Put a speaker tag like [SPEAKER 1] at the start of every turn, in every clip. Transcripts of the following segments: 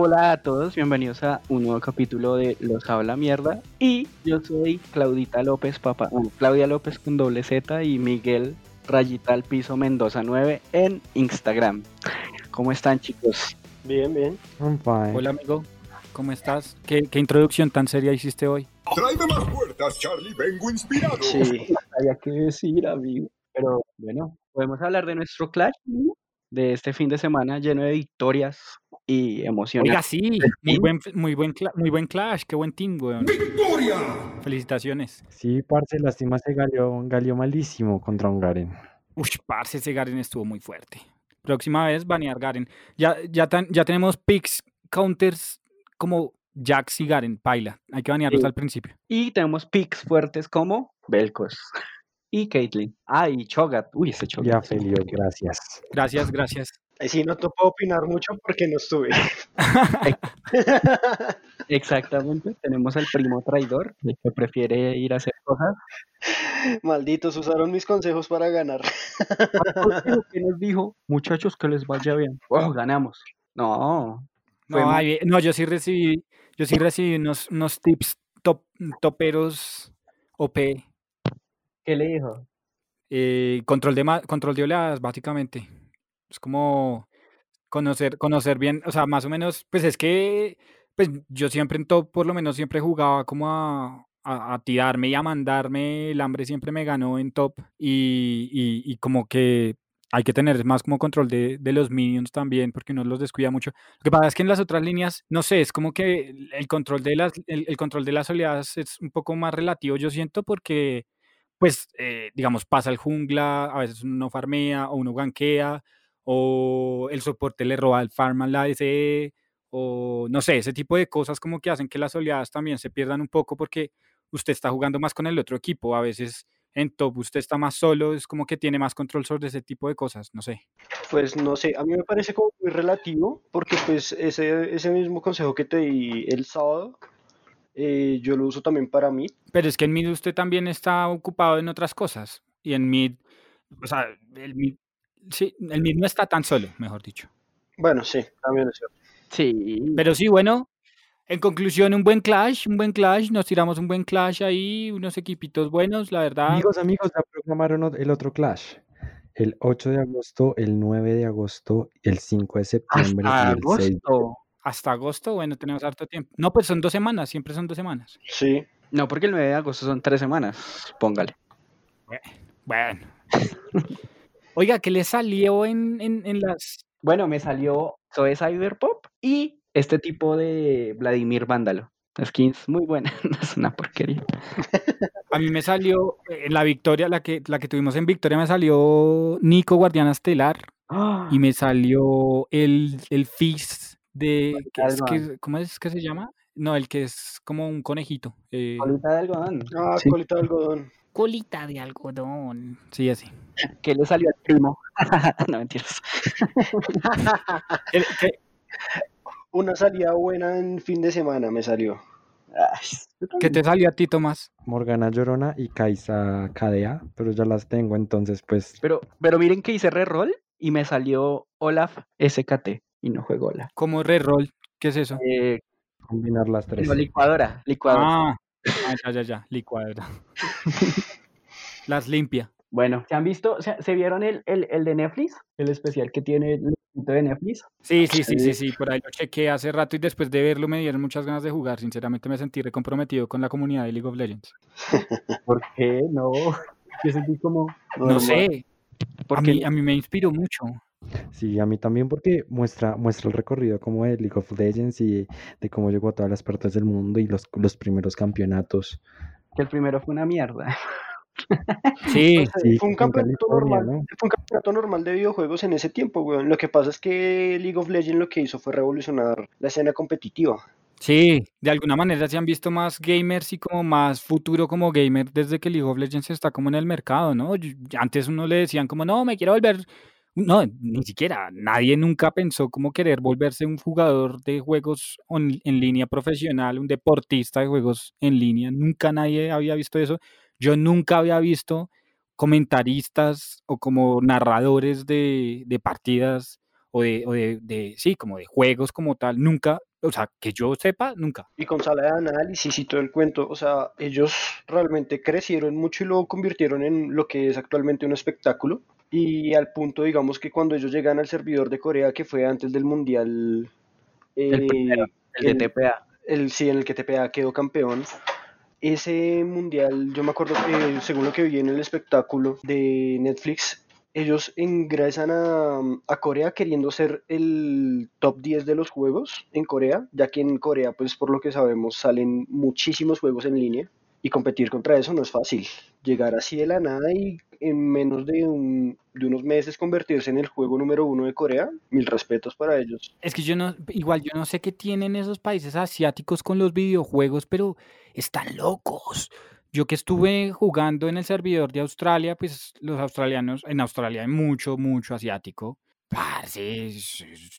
[SPEAKER 1] Hola a todos, bienvenidos a un nuevo capítulo de Los Habla Mierda. Y yo soy Claudita López, papá, bueno, Claudia López con doble Z y Miguel Rayita al piso Mendoza 9 en Instagram. ¿Cómo están, chicos?
[SPEAKER 2] Bien, bien.
[SPEAKER 3] I'm fine.
[SPEAKER 4] Hola amigo, ¿cómo estás? ¿Qué, qué introducción tan seria hiciste hoy?
[SPEAKER 5] Tráeme más puertas, Charlie. Vengo inspirado.
[SPEAKER 2] Sí.
[SPEAKER 1] Había que decir, amigo. Pero bueno, podemos hablar de nuestro clash ¿no? de este fin de semana lleno de victorias y emociones.
[SPEAKER 4] Oiga, sí, muy buen, muy buen, muy buen clash, qué buen team, weón.
[SPEAKER 5] ¡Victoria!
[SPEAKER 4] Felicitaciones.
[SPEAKER 3] Sí, parce, lástima se galeó, galeó malísimo contra un Garen.
[SPEAKER 4] Uy, parce, ese Garen estuvo muy fuerte. Próxima vez banear Garen. Ya, ya, tan- ya tenemos picks, counters como Jax y Garen, paila. Hay que banearlos
[SPEAKER 1] Sí.
[SPEAKER 4] al principio.
[SPEAKER 1] Y tenemos picks fuertes como Belcos y Caitlyn. Ah, y Chogat. Uy, ese Chogat.
[SPEAKER 3] Ya,
[SPEAKER 1] es
[SPEAKER 3] Felio, gracias.
[SPEAKER 4] Gracias, gracias.
[SPEAKER 2] Ahí sí no te puedo opinar mucho porque no estuve.
[SPEAKER 1] Exactamente. Tenemos al primo traidor, el que prefiere ir a hacer cosas.
[SPEAKER 2] Malditos, usaron mis consejos para ganar.
[SPEAKER 1] que nos dijo, muchachos, que les vaya bien. Oh, ganamos. No.
[SPEAKER 4] No,
[SPEAKER 1] muy-
[SPEAKER 4] ay, no, yo sí recibí, yo sí recibí unos, unos tips top, toperos OP.
[SPEAKER 1] ¿Qué le dijo?
[SPEAKER 4] eh, control de control de oleadas, básicamente. Es como conocer, conocer bien, o sea, más o menos, pues es que pues yo siempre en top, por lo menos siempre jugaba como a, a, tirarme y a mandarme, el hambre siempre me ganó en top y, y, como que hay que tener más como control de, de los minions también, porque uno los descuida mucho. Lo que pasa es que en las otras líneas, no sé, es como que el- control de las, el, control de las oleadas es un poco más relativo, yo siento, porque pues, eh, digamos, pasa el jungla, a veces uno no farmea o uno ganquea, o el soporte le roba el farm a la ADC, o no sé, ese tipo de cosas como que hacen que las oleadas también se pierdan un poco porque usted está jugando más con el otro equipo, a veces en top usted está más solo, es como que tiene más control sobre ese tipo de cosas, no sé.
[SPEAKER 2] Pues no sé, a mí me parece como muy relativo porque pues ese, ese mismo consejo que te di el sábado, eh, yo lo uso también para mí.
[SPEAKER 4] Pero es que en mid usted también está ocupado en otras cosas, y en mid, o sea, el mid, sí, el mid no está tan solo, mejor dicho.
[SPEAKER 2] Bueno, sí, también es cierto.
[SPEAKER 1] Sí.
[SPEAKER 4] Pero sí, bueno, en conclusión, un buen clash, un buen clash, nos tiramos un buen clash ahí, unos equipitos buenos, la verdad.
[SPEAKER 3] Amigos, amigos, ya programaron el otro Clash. El 8 de agosto, el 9 de agosto, el 5 de septiembre
[SPEAKER 1] Hasta
[SPEAKER 3] y el 6.
[SPEAKER 1] agosto.
[SPEAKER 4] Hasta agosto, bueno, tenemos harto tiempo. No, pues son dos semanas, siempre son dos semanas.
[SPEAKER 2] Sí,
[SPEAKER 1] No, porque el 9 de agosto son tres semanas. Póngale.
[SPEAKER 4] Bueno. Oiga, ¿qué le salió en, en, en las...
[SPEAKER 1] Bueno, me salió Zoe Cyberpop y este tipo de Vladimir Vándalo. Skins muy buena, no es una porquería.
[SPEAKER 4] A mí me salió, eh, en la victoria, la que, la que tuvimos en victoria, me salió Nico Guardiana Estelar
[SPEAKER 1] ¡Ah!
[SPEAKER 4] y me salió el, el Fizz de... que es
[SPEAKER 1] algodón.
[SPEAKER 4] que- ¿Cómo es que se llama? No, el que es como un conejito. eh,
[SPEAKER 1] Colita de algodón.
[SPEAKER 2] ah,
[SPEAKER 1] Sí.
[SPEAKER 2] colita de algodón.
[SPEAKER 4] Colita de algodón. Sí, así.
[SPEAKER 1] ¿Qué le salió al primo? no, mentiras.
[SPEAKER 4] Que-
[SPEAKER 2] Una salida buena en fin de semana me salió.
[SPEAKER 4] ¿Qué te salió a ti, Tomás?
[SPEAKER 3] Morgana Llorona y Kaisa KDA, pero ya las tengo, entonces pues
[SPEAKER 1] Pero, pero miren que hice reroll y me salió Olaf SKT y no juego Olaf.
[SPEAKER 4] Como reroll, ¿qué es eso?
[SPEAKER 1] Eh,
[SPEAKER 3] combinar las tres.
[SPEAKER 1] no, licuadora, licuadora.
[SPEAKER 4] Ah, ah, ya, ya, ya, licuadora. Las limpia.
[SPEAKER 1] Bueno, ¿se han visto? ¿Se, se vieron el, el, el de Netflix? El especial que tiene el de Netflix.
[SPEAKER 4] Sí, sí, sí, sí, sí, por ahí lo chequé hace rato y después de verlo me dieron muchas ganas de jugar. Sinceramente me sentí recomprometido con la comunidad de League of Legends.
[SPEAKER 1] ¿Por qué? No. Yo sentí como.
[SPEAKER 4] No
[SPEAKER 2] Normal.
[SPEAKER 4] sé, a
[SPEAKER 1] Porque
[SPEAKER 4] mí, a mí me inspiró mucho.
[SPEAKER 3] Sí, a mí también porque muestra, muestra el recorrido como de League of Legends y de cómo llegó a todas las partes del mundo y los, los primeros campeonatos.
[SPEAKER 1] que el primero fue una mierda.
[SPEAKER 4] Sí,
[SPEAKER 3] Sí,
[SPEAKER 2] fue un campeonato normal.
[SPEAKER 3] ¿no?
[SPEAKER 2] Fue un campeonato normal de videojuegos en ese tiempo, weón. Lo que pasa es que League of Legends lo que hizo fue revolucionar la escena competitiva.
[SPEAKER 4] sí, de alguna manera se han visto más gamers y como más futuro como gamer desde que League of Legends está como en el mercado, ¿no? Antes uno le decían como, no, me quiero volver... No, ni siquiera, nadie nunca pensó como querer volverse un jugador de juegos on- en línea profesional, un deportista de juegos en línea. Nunca nadie había visto eso. Yo nunca había visto comentaristas o como narradores de, partidas o de, de, sí, como de juegos como tal, nunca, o sea, que yo sepa, nunca.
[SPEAKER 2] Y con sala de análisis y todo el cuento, o sea, ellos realmente crecieron mucho y lo convirtieron en lo que es actualmente un espectáculo. Y al punto, digamos, que cuando ellos llegan al servidor de Corea, que fue antes del Mundial,
[SPEAKER 1] El
[SPEAKER 2] eh,
[SPEAKER 1] primero, el de
[SPEAKER 2] el-
[SPEAKER 1] TPA.
[SPEAKER 2] el, sí, en el que TPA quedó campeón. Ese mundial, yo me acuerdo que según lo que vi en el espectáculo de Netflix, ellos ingresan a, a Corea queriendo ser el top 10 de los juegos en Corea, ya que en Corea, pues por lo que sabemos, salen muchísimos juegos en línea y competir contra eso no es fácil. Llegar así de la nada y en menos de, un- de unos meses convertirse en el juego número uno de Corea, mil respetos para ellos.
[SPEAKER 4] Es que yo no, igual yo no sé qué tienen esos países asiáticos con los videojuegos, pero están locos. Yo que estuve jugando en el servidor de Australia, pues los australianos, en Australia hay mucho, mucho asiático. Parce,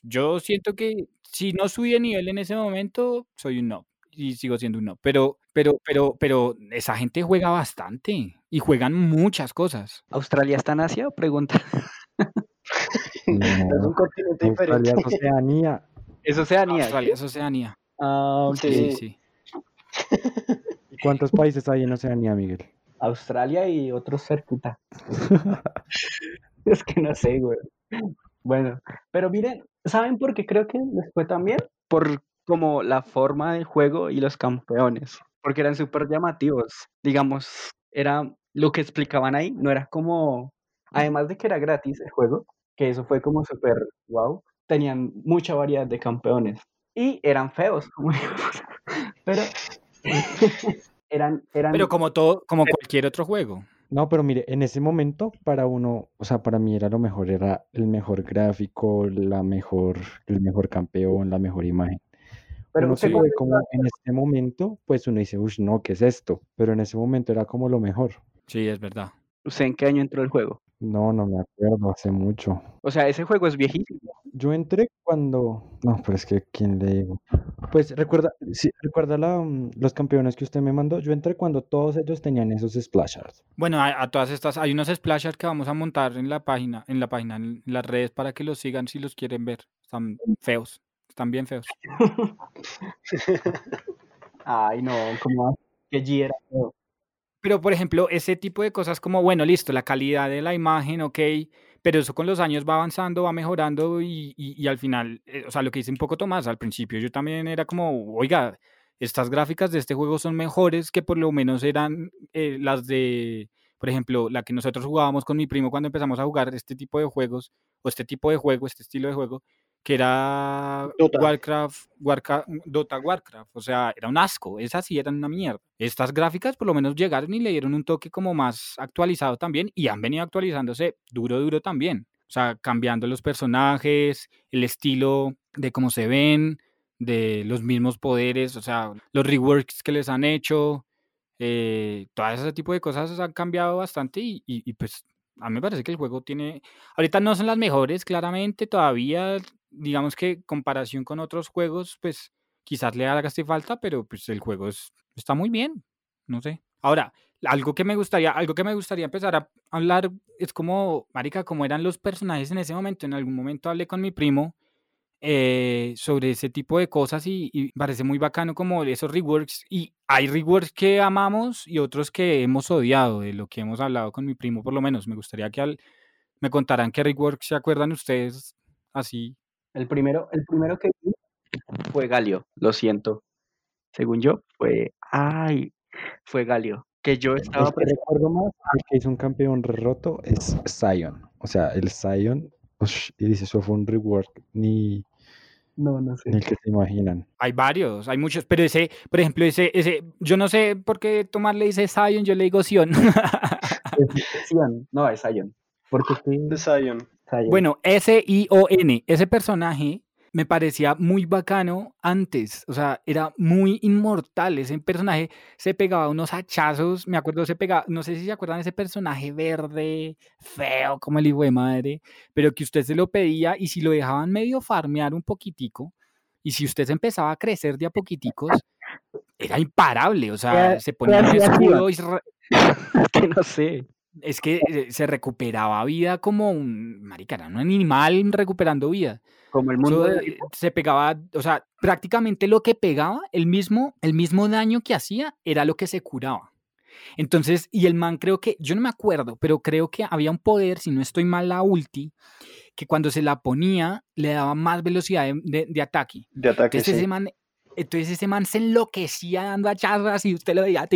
[SPEAKER 4] yo siento que si no subí de nivel en ese momento, soy un no. Y sigo siendo un no. Pero, pero, pero, pero esa gente juega bastante y juegan muchas cosas.
[SPEAKER 1] ¿Australia está en Asia? Pregunta.
[SPEAKER 2] Es un continente
[SPEAKER 3] Australia
[SPEAKER 2] diferente.
[SPEAKER 3] es Oceanía.
[SPEAKER 1] Es Oceanía.
[SPEAKER 4] Australia es Oceanía.
[SPEAKER 1] Ah, ok.
[SPEAKER 4] Sí,
[SPEAKER 2] Sí.
[SPEAKER 4] sí, sí.
[SPEAKER 3] ¿Y cuántos países hay en Oceanía, Miguel?
[SPEAKER 1] Australia y otros cerquita. Es que no sé, güey. Bueno, pero miren, ¿saben por qué creo que les fue tan bien? Por como la forma del juego y los campeones, porque eran súper llamativos. Digamos, era lo que explicaban ahí, no era como, además de que era gratis el juego, que eso fue como súper wow, tenían mucha variedad de campeones y eran feos, como digo, pero eran, eran
[SPEAKER 4] Pero como todo, como cualquier otro juego.
[SPEAKER 3] No, pero mire, en ese momento para uno, o sea, para mí era lo mejor, era el mejor gráfico, la mejor, el mejor campeón, la mejor imagen.
[SPEAKER 1] Pero
[SPEAKER 3] uno se ve
[SPEAKER 1] cuando
[SPEAKER 3] como en este momento, pues uno dice, uy, no, ¿qué es esto? Pero en ese momento era como lo mejor.
[SPEAKER 4] Sí, es verdad.
[SPEAKER 1] ¿Usted en qué año entró el juego?
[SPEAKER 3] No, no me acuerdo, hace mucho.
[SPEAKER 1] O sea, ese juego es viejísimo.
[SPEAKER 3] Yo entré cuando, no, pero es que, ¿quién le digo? Pues recuerda, sí, recuerda la, mm, los campeones que usted me mandó. Yo entré cuando todos ellos tenían esos splash arts.
[SPEAKER 4] Bueno, a, a todas estas, hay unos splashers que vamos a montar en la página, en la página, en las redes para que los sigan si los quieren ver. Están feos, bien feos.
[SPEAKER 1] Ay, no, como que G era feo.
[SPEAKER 4] Pero, por ejemplo, ese tipo de cosas como, bueno, listo, la calidad de la imagen, ok, pero eso con los años va avanzando, va mejorando y, y- y al final, eh, o sea, lo que dice un poco Tomás, al principio yo también era como, oiga, estas gráficas de este juego son mejores que por lo menos eran eh, las de, por ejemplo, la que nosotros jugábamos con mi primo cuando empezamos a jugar este tipo de juegos, o este tipo de juego, este estilo de juego, que era
[SPEAKER 2] Dota.
[SPEAKER 4] Warcraft, Warca- Dota Warcraft, o sea, era un asco, esas sí eran una mierda. Estas gráficas por lo menos llegaron y le dieron un toque como más actualizado también y han venido actualizándose duro, duro también. O sea, cambiando los personajes, el estilo de cómo se ven, de los mismos poderes, o sea, los reworks que les han hecho, eh, todo ese tipo de cosas han cambiado bastante y, y- y, pues a mí me parece que el juego tiene, ahorita no son las mejores, claramente, todavía, digamos que comparación con otros juegos, pues quizás le haga falta, pero pues el juego es, está muy bien, no sé. Ahora, algo que me gustaría, algo que me gustaría empezar a hablar es como, marica, cómo eran los personajes en ese momento. En algún momento hablé con mi primo eh, sobre ese tipo de cosas y, y parece muy bacano como esos reworks. Y hay reworks que amamos y otros que hemos odiado, de lo que hemos hablado con mi primo, por lo menos. Me gustaría que al- me contaran qué reworks se acuerdan ustedes así.
[SPEAKER 1] El primero, el primero que vi fue Galio, lo siento. Según yo, fue. Ay, fue Galio. Que yo estaba
[SPEAKER 3] El que recuerdo más, el que hizo un campeón roto es Zion. O sea, el Zion, ush, y dice, eso fue un rework, ni,
[SPEAKER 1] No, no sé.
[SPEAKER 3] ni el que se imaginan.
[SPEAKER 4] Hay varios, hay muchos, pero ese, por ejemplo, ese, ese, yo no sé por qué Tomás le dice Zion, yo le digo Sion.
[SPEAKER 1] Es Sion. No, es Zion. Porque
[SPEAKER 2] de Zion.
[SPEAKER 1] Zion.
[SPEAKER 4] Bueno, S-I-O-N, ese personaje me parecía muy bacano antes, o sea, era muy inmortal, ese personaje se pegaba unos hachazos, me acuerdo, se pegaba, no sé si se acuerdan de ese personaje verde, feo como el hijo de madre, pero que usted se lo pedía y si lo dejaban medio farmear un poquitico, y si usted se empezaba a crecer de a poquiticos, era imparable, o sea,
[SPEAKER 1] ¿Qué-
[SPEAKER 4] se ponía un escudo y...
[SPEAKER 1] que no sé.
[SPEAKER 4] Es que eh, se recuperaba vida como un, marica, era un animal recuperando vida.
[SPEAKER 1] Como el
[SPEAKER 4] Eso,
[SPEAKER 1] mundo de
[SPEAKER 4] se pegaba, o sea, prácticamente lo que pegaba, el mismo, el mismo daño que hacía era lo que se curaba. Entonces, y el man creo que, yo no me acuerdo, pero creo que había un poder, si no estoy mal, la ulti, que cuando se la ponía le daba más velocidad de, de- de ataque.
[SPEAKER 2] De ataque,
[SPEAKER 4] Entonces,
[SPEAKER 2] sí.
[SPEAKER 4] ese man, entonces ese man se enloquecía dando hachazas y usted lo veía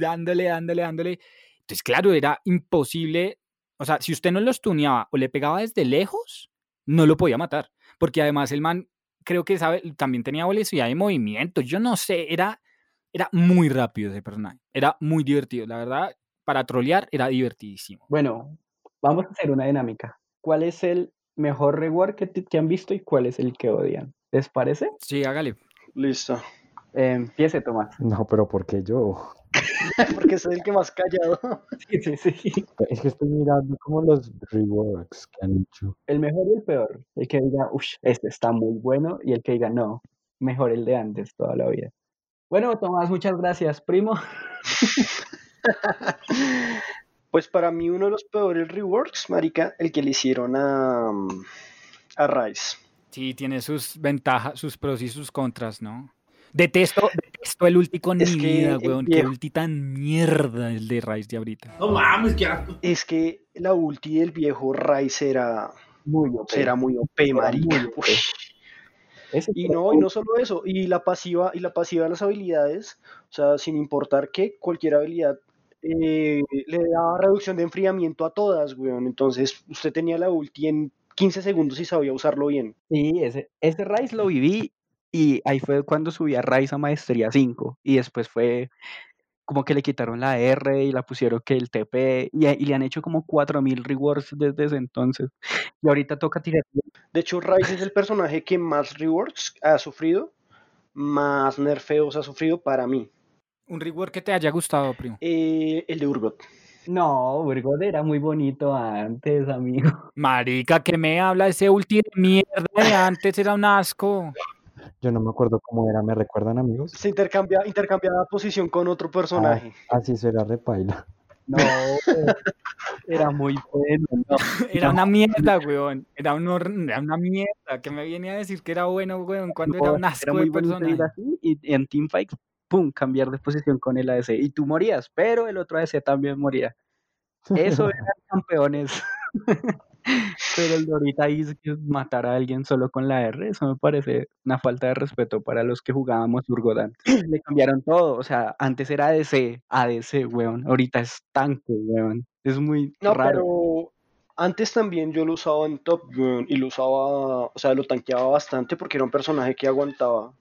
[SPEAKER 4] dándole, dándole, dándole. Entonces, claro, era imposible. O sea, si usted no lo tuneaba o le pegaba desde lejos, no lo podía matar. Porque además el man, creo que sabe, también tenía velocidad de movimiento. Yo no sé, era, era muy rápido ese personaje. Era muy divertido. La verdad, para trolear era divertidísimo.
[SPEAKER 1] Bueno, vamos a hacer una dinámica. ¿Cuál es el mejor reward que, te- que han visto y cuál es el que odian? ¿Les parece?
[SPEAKER 4] Sí, hágale.
[SPEAKER 2] Listo.
[SPEAKER 1] Eh, empiece, Tomás.
[SPEAKER 3] No, pero porque yo.
[SPEAKER 2] Porque soy el que más callado.
[SPEAKER 1] Sí, sí, sí.
[SPEAKER 3] Es que estoy mirando como los reworks que han hecho.
[SPEAKER 1] El mejor y el peor. El que diga, uff, este está muy bueno. Y el que diga, no, mejor el de antes toda la vida. Bueno, Tomás, muchas gracias, primo.
[SPEAKER 2] Pues para mí uno de los peores reworks, marica, el que le hicieron a, mm, a Rice.
[SPEAKER 4] Sí, tiene sus ventajas, sus pros y sus contras, ¿no? Detesto, detesto el ulti con
[SPEAKER 2] Es
[SPEAKER 4] mi
[SPEAKER 2] que
[SPEAKER 4] vida, weón. Qué ulti tan mierda el de Rice de ahorita.
[SPEAKER 6] No mames, qué asco.
[SPEAKER 2] Es que la ulti del viejo Rice era,
[SPEAKER 1] Muy OP.
[SPEAKER 2] era muy OP, marica. Y no, y no solo eso, y la pasiva, y la pasiva de las habilidades, o sea, sin importar que cualquier habilidad eh, le daba reducción de enfriamiento a todas, weón. Entonces, usted tenía la ulti en 15 segundos y sabía usarlo bien.
[SPEAKER 1] Sí, ese, ese Rise lo viví y ahí fue cuando subí a Rise a Maestría 5 y después fue como que le quitaron la R y la pusieron que el TP y, y le han hecho como 4000 rewards desde ese entonces. Y ahorita toca tirar.
[SPEAKER 2] De hecho, Rice es el personaje que más rewards ha sufrido, más nerfeos ha sufrido para mí.
[SPEAKER 4] Un reward que te haya gustado, primo.
[SPEAKER 2] Eh, el de Urgot.
[SPEAKER 1] No, Burgos era muy bonito antes, amigo.
[SPEAKER 4] Marica, que me habla ese ulti de mierda de antes? Era un asco.
[SPEAKER 3] Yo no me acuerdo cómo era, ¿me recuerdan, amigos?
[SPEAKER 2] Se intercambia, intercambiaba posición con otro personaje.
[SPEAKER 3] Así será repaila.
[SPEAKER 1] No, era muy bueno. no.
[SPEAKER 4] Era una mierda, weón. Era, un hor- era una mierda. Que me viene a decir que era bueno, weón, cuando era
[SPEAKER 1] No,
[SPEAKER 4] un asco
[SPEAKER 1] era muy
[SPEAKER 4] de personaje.
[SPEAKER 1] así y y en teamfight, pum, cambiar de posición con el ADC. Y tú morías, pero el otro ADC también moría. Eso eran campeones. Pero el de ahorita es que matar a alguien solo con la R, eso me parece una falta de respeto para los que jugábamos Urgot antes. Le cambiaron todo, o sea, antes era ADC, ADC, weón. Ahorita es tanque, weón. Es muy
[SPEAKER 2] No,
[SPEAKER 1] raro.
[SPEAKER 2] pero antes también yo lo usaba en Top Gun y lo usaba, o sea, lo tanqueaba bastante porque era un personaje que aguantaba,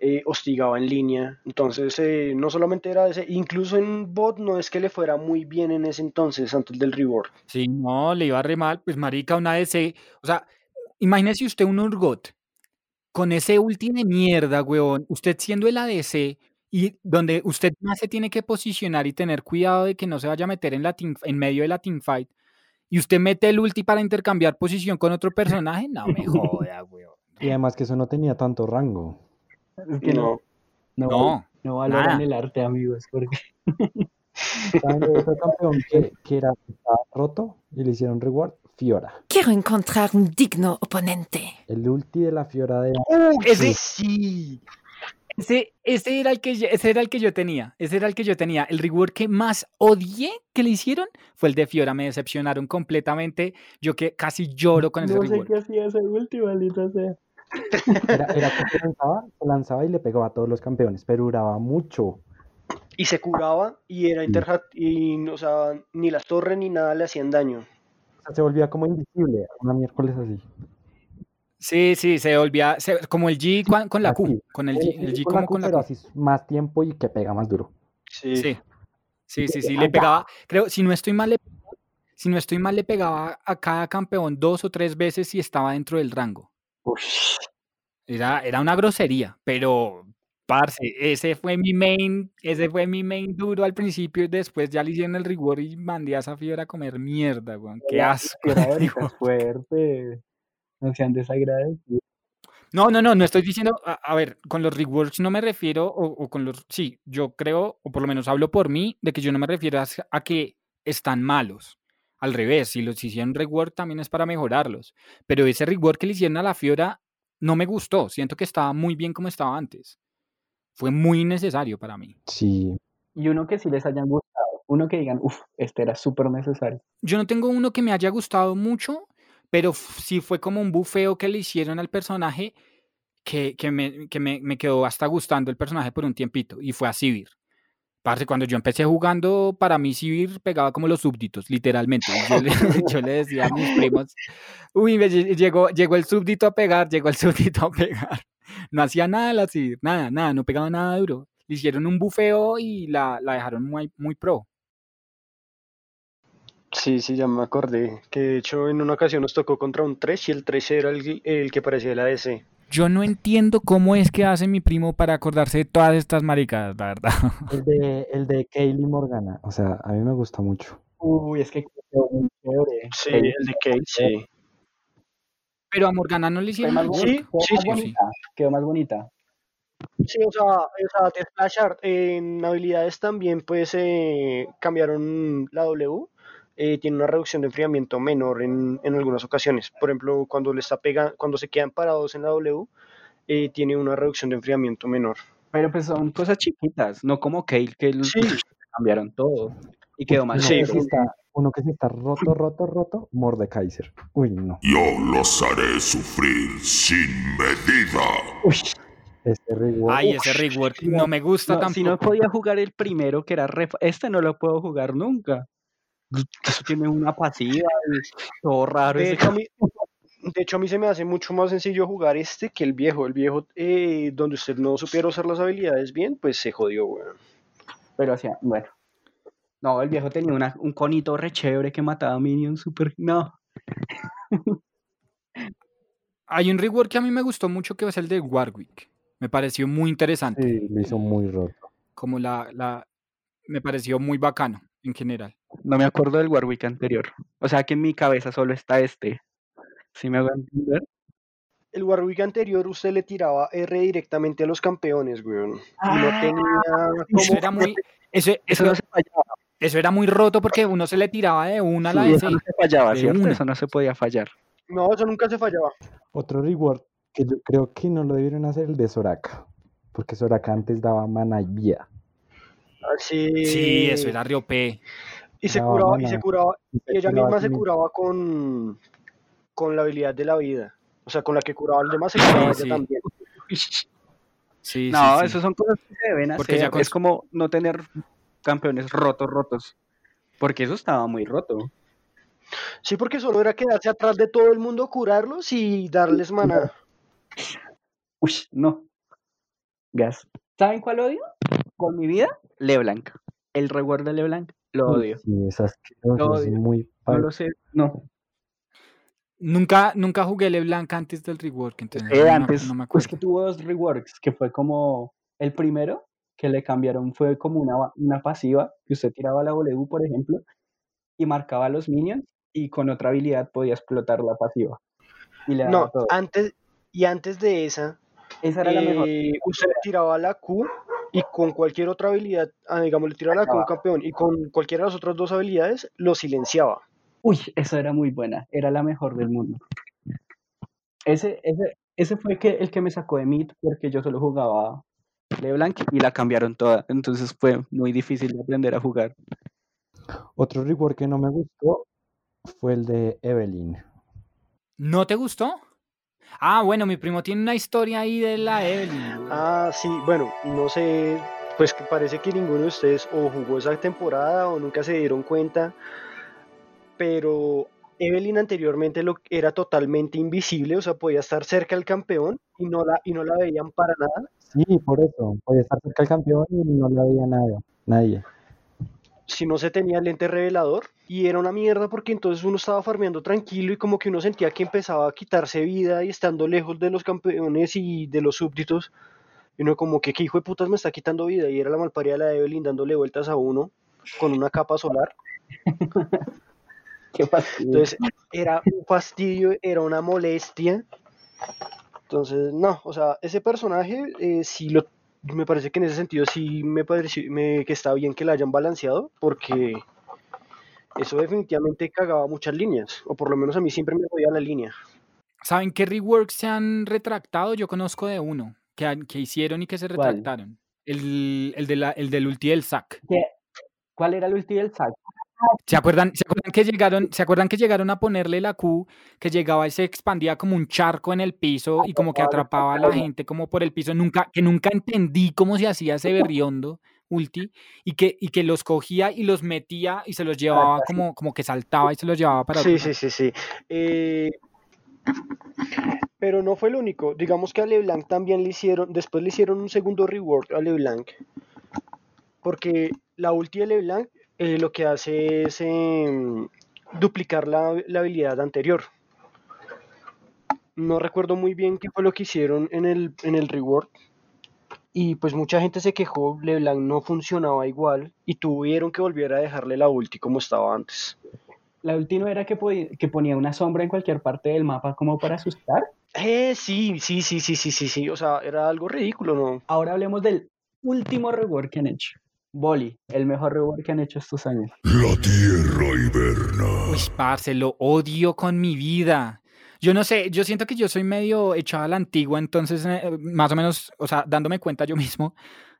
[SPEAKER 2] eh, hostigaba en línea. Entonces, eh, no solamente era ese, incluso en bot no es que le fuera muy bien en ese entonces, antes del rework.
[SPEAKER 4] Sí, no, le iba re mal. Pues, marica, una ADC. O sea, imagínese usted un Urgot con ese ulti de mierda, weón. Usted siendo el ADC y donde usted más se tiene que posicionar y tener cuidado de que no se vaya a meter en, la team- en medio de la teamfight. Y usted mete el ulti para intercambiar posición con otro personaje. No me joda, weón.
[SPEAKER 3] Y además que eso no tenía tanto rango.
[SPEAKER 1] Es que no,
[SPEAKER 2] No,
[SPEAKER 1] no,
[SPEAKER 4] No,
[SPEAKER 1] valoran
[SPEAKER 4] nada.
[SPEAKER 1] el arte, amigos, porque
[SPEAKER 3] ¿Saben de otro campeón que, que era estaba roto y le hicieron reward? Fiora.
[SPEAKER 7] Quiero encontrar un digno oponente.
[SPEAKER 3] El ulti de la Fiora de
[SPEAKER 4] Ese-
[SPEAKER 2] sí.
[SPEAKER 4] Ese, ese era el que yo, ese era el que yo tenía. Ese era el que yo tenía. El reward que más odié que le hicieron fue el de Fiora. Me decepcionaron completamente. Yo que casi lloro con ese
[SPEAKER 1] no sé
[SPEAKER 4] reward.
[SPEAKER 1] qué hacía ese último, maldita sea.
[SPEAKER 3] Era, era que se lanzaba, se lanzaba y le pegaba a todos los campeones, pero duraba mucho.
[SPEAKER 2] Y se curaba y era interhat y, o sea, ni las torres ni nada le hacían daño.
[SPEAKER 3] O sea, se volvía como invisible, una miércoles así.
[SPEAKER 4] Sí, sí, se volvía se- como el G con, con la Q.
[SPEAKER 3] Así.
[SPEAKER 4] Con el G, el G
[SPEAKER 3] con la
[SPEAKER 4] como
[SPEAKER 3] Q,
[SPEAKER 4] con la
[SPEAKER 3] pero
[SPEAKER 4] Q.
[SPEAKER 3] así más tiempo y que pega más duro.
[SPEAKER 2] Sí.
[SPEAKER 4] Sí, sí, sí. Le pegaba, creo, si no estoy mal, le, si no estoy mal, le pegaba a cada campeón dos o tres veces si estaba dentro del rango. Era, era una grosería, pero, parce, ese fue mi main, ese fue mi main duro al principio y después ya le hicieron el reward y mandé a esa fiera a comer mierda, weón. Qué asco.
[SPEAKER 1] fuerte. No sean desagradecidos.
[SPEAKER 4] No, no, no, no estoy diciendo, a, a ver, con los rewards no me refiero, o, o con los, sí, yo creo, o por lo menos hablo por mí, de que yo no me refiero a que están malos. Al revés, si los hicieron rework también es para mejorarlos. Pero ese rework que le hicieron a la Fiora no me gustó. Siento que estaba muy bien como estaba antes. Fue muy necesario para mí.
[SPEAKER 3] Sí,
[SPEAKER 1] Y uno que sí les hayan gustado. Uno que digan, uff, este era súper necesario.
[SPEAKER 4] Yo no tengo uno que me haya gustado mucho, pero sí fue como un bufeo que le hicieron al personaje que, que me, que me, me quedó hasta gustando el personaje por un tiempito, y fue a Sivir. Parce, cuando yo empecé jugando, para mí Sivir pegaba como los súbditos, literalmente. Yo le, decía a mis primos, uy, me lle- llegó, el súbdito a pegar, llegó el súbdito a pegar. No hacía nada la Sivir, nada, nada, no pegaba nada duro. Le hicieron un bufeo y la, dejaron muy, muy pro.
[SPEAKER 2] Sí, sí, ya me acordé. Que de hecho en una ocasión nos tocó contra un 3 y el 3 era el, el que parecía el ADC.
[SPEAKER 4] Yo no entiendo cómo es que hace mi primo para acordarse de todas estas maricadas, la verdad.
[SPEAKER 3] el de, el de Kaylee Morgana, o sea, a mí me gusta mucho.
[SPEAKER 1] Uy, es que quedó muy chévere.
[SPEAKER 2] Sí, el de Kate, sí.
[SPEAKER 4] Pero a Morgana no le hicieron
[SPEAKER 1] más.
[SPEAKER 2] Sí,
[SPEAKER 1] bonita, quedó
[SPEAKER 2] sí,
[SPEAKER 1] más
[SPEAKER 2] sí.
[SPEAKER 1] Quedó más bonita.
[SPEAKER 2] Sí, o sea, o sea, de Art, en habilidades también pues eh, cambiaron la W. eh, tiene una reducción de enfriamiento menor en, en algunas ocasiones. Por ejemplo, cuando le está pega, cuando se quedan parados en la W, eh, tiene una reducción de enfriamiento menor.
[SPEAKER 1] Pero pues son cosas chiquitas, no como Kale, que el-
[SPEAKER 2] Sí.
[SPEAKER 1] cambiaron todo. Y quedó más
[SPEAKER 3] Uno,
[SPEAKER 2] Sí.
[SPEAKER 3] que sí está, uno que sí está roto, roto, roto, Mordekaiser. Uy, no.
[SPEAKER 5] Yo los haré sufrir sin medida.
[SPEAKER 1] Uy,
[SPEAKER 3] Ese rework.
[SPEAKER 4] Ay, ese rework no me gusta
[SPEAKER 1] no,
[SPEAKER 4] tampoco.
[SPEAKER 1] si no podía jugar el primero, que era re... Este no lo puedo jugar nunca. Eso tiene una pasiva y todo raro.
[SPEAKER 2] De hecho, a mí, de hecho, a mí se me hace mucho más sencillo jugar este que el viejo. El viejo, eh, donde usted no supiera usar las habilidades bien, pues se jodió, weón.
[SPEAKER 1] Pero hacía, bueno. No, el viejo tenía una- un conito re chévere que mataba minions super. No.
[SPEAKER 4] Hay un rework que a mí me gustó mucho que es el de Warwick. Me pareció muy interesante.
[SPEAKER 3] Sí, lo hizo muy roto.
[SPEAKER 4] Como la, la. Me pareció muy bacano en general.
[SPEAKER 1] No me acuerdo del Warwick anterior. O sea que en mi cabeza solo está este. ¿Sí me hago entender?
[SPEAKER 2] El Warwick anterior usted le tiraba R directamente a los campeones, weón. Y no
[SPEAKER 1] Ah,
[SPEAKER 2] tenía
[SPEAKER 4] Eso
[SPEAKER 2] como...
[SPEAKER 4] era muy. Eso,
[SPEAKER 1] Eso
[SPEAKER 4] eso,
[SPEAKER 1] no se fallaba.
[SPEAKER 4] eso era muy roto porque uno se le tiraba de una a la
[SPEAKER 1] Sí,
[SPEAKER 4] vez.
[SPEAKER 1] eso no se fallaba,
[SPEAKER 4] de
[SPEAKER 1] ¿cierto?
[SPEAKER 4] una.
[SPEAKER 1] Eso no se podía fallar.
[SPEAKER 2] No, eso nunca se fallaba.
[SPEAKER 3] Otro reward que yo creo que no lo debieron hacer el de Soraka. Porque Soraka antes daba mana y vida.
[SPEAKER 2] Así...
[SPEAKER 4] Sí, eso era re OP.
[SPEAKER 2] Y se curaba, y se curaba,
[SPEAKER 3] Y
[SPEAKER 2] ella misma se curaba con, con la habilidad de la vida. O sea, con la que curaba al demás se curaba
[SPEAKER 4] Sí,
[SPEAKER 2] ella
[SPEAKER 4] sí.
[SPEAKER 2] también.
[SPEAKER 4] Sí,
[SPEAKER 1] no,
[SPEAKER 4] sí, sí.
[SPEAKER 1] eso son cosas que se deben
[SPEAKER 4] Porque
[SPEAKER 1] hacer.
[SPEAKER 4] con-
[SPEAKER 1] Es como no tener campeones rotos, rotos. Porque eso estaba muy roto.
[SPEAKER 2] Sí, porque solo era quedarse atrás de todo el mundo, curarlos y darles mana.
[SPEAKER 1] Uy, no. Gas. ¿Saben cuál odio? Con mi vida, LeBlanc. El reward de LeBlanc, lo odio.
[SPEAKER 3] Sí, es asqueroso,
[SPEAKER 1] Lo
[SPEAKER 3] es
[SPEAKER 1] odio.
[SPEAKER 3] muy
[SPEAKER 1] No lo sé, no.
[SPEAKER 4] Nunca, nunca jugué LeBlanc antes del rework, entonces
[SPEAKER 1] Eh,
[SPEAKER 4] no,
[SPEAKER 1] antes,
[SPEAKER 4] no me
[SPEAKER 1] pues
[SPEAKER 4] acuerdo.
[SPEAKER 1] que tuvo dos reworks, que fue como el primero que le cambiaron fue como una, una pasiva, que usted tiraba la W, por ejemplo, y marcaba a los minions, y con otra habilidad podía explotar la pasiva. Y le daba
[SPEAKER 2] No,
[SPEAKER 1] todo.
[SPEAKER 2] antes y antes de esa,
[SPEAKER 1] Esa era la mejor.
[SPEAKER 2] eh, usted tiraba la Q y con cualquier otra habilidad, ah, digamos, le tiraba la a un campeón y con cualquiera de las otras dos habilidades lo silenciaba.
[SPEAKER 1] Uy, esa era muy buena, era la mejor del mundo. Ese, ese, ese fue que, el que me sacó de Meet porque yo solo jugaba LeBlanc y la cambiaron toda, entonces fue muy difícil de aprender a jugar.
[SPEAKER 3] Otro reward que no me gustó fue el de Evelyn.
[SPEAKER 4] ¿No te gustó? Ah, bueno, mi primo tiene una historia ahí de la Evelyn.
[SPEAKER 2] Ah, sí, bueno, no sé, pues que parece que ninguno de ustedes o jugó esa temporada o nunca se dieron cuenta, pero Evelyn anteriormente lo, era totalmente invisible, o sea, podía estar cerca del campeón y no la, y no la veían para nada.
[SPEAKER 3] Sí, por eso. Podía estar cerca del campeón y no le había nada. Nadie.
[SPEAKER 2] Si no se tenía el lente revelador y era una mierda porque entonces uno estaba farmeando tranquilo y como que uno sentía que empezaba a quitarse vida y estando lejos de los campeones y de los súbditos y uno como que qué hijo de putas me está quitando vida y era la malparida de la Evelyn dándole vueltas a uno con una capa solar.
[SPEAKER 1] Qué fastidio.
[SPEAKER 2] entonces era un fastidio era una molestia. Entonces no o sea ese personaje eh, sí lo me parece que en ese sentido sí me pareció me- que está bien que la hayan balanceado porque Eso definitivamente cagaba muchas líneas, o por lo menos a mí siempre me jodía la línea.
[SPEAKER 4] ¿Saben qué reworks se han retractado? Yo conozco de uno que, que hicieron y que se
[SPEAKER 1] ¿Cuál?
[SPEAKER 4] retractaron. El, el, de la, el del ulti del sac.
[SPEAKER 1] ¿Qué? ¿Cuál era el último del saco?
[SPEAKER 4] ¿Se acuerdan, ¿Se acuerdan que llegaron, ¿se acuerdan que llegaron a ponerle la Q, que llegaba y se expandía como un charco en el piso y como que atrapaba a la gente como por el piso? Nunca, que nunca entendí cómo se hacía ese berriondo ulti y que, y que los cogía y los metía y se los llevaba como, como que saltaba y se los llevaba para
[SPEAKER 2] Sí,
[SPEAKER 4] otro
[SPEAKER 2] sí, sí, sí. Eh, pero no fue el único. Digamos que a LeBlanc también le hicieron, después le hicieron un segundo rework a LeBlanc. Porque la ulti de LeBlanc eh, lo que hace es em, duplicar la, la habilidad anterior. No recuerdo muy bien qué fue lo que hicieron en el, en el rework. Y pues mucha gente se quejó, LeBlanc no funcionaba igual y tuvieron que volver a dejarle la ulti como estaba antes.
[SPEAKER 1] La última era que, podía- que ponía una sombra en cualquier parte del mapa como para asustar.
[SPEAKER 2] Eh, sí, sí, sí, sí, sí, sí, sí. O sea, era algo ridículo, ¿no?
[SPEAKER 1] Ahora hablemos del último rework que han hecho. Boli, el mejor rework que han hecho estos años.
[SPEAKER 5] La tierra hiberna.
[SPEAKER 4] Uy, parce, lo odio con mi vida. Yo no sé, yo siento que yo soy medio echado a la antigua, entonces, eh, más o menos, o sea, dándome cuenta yo mismo,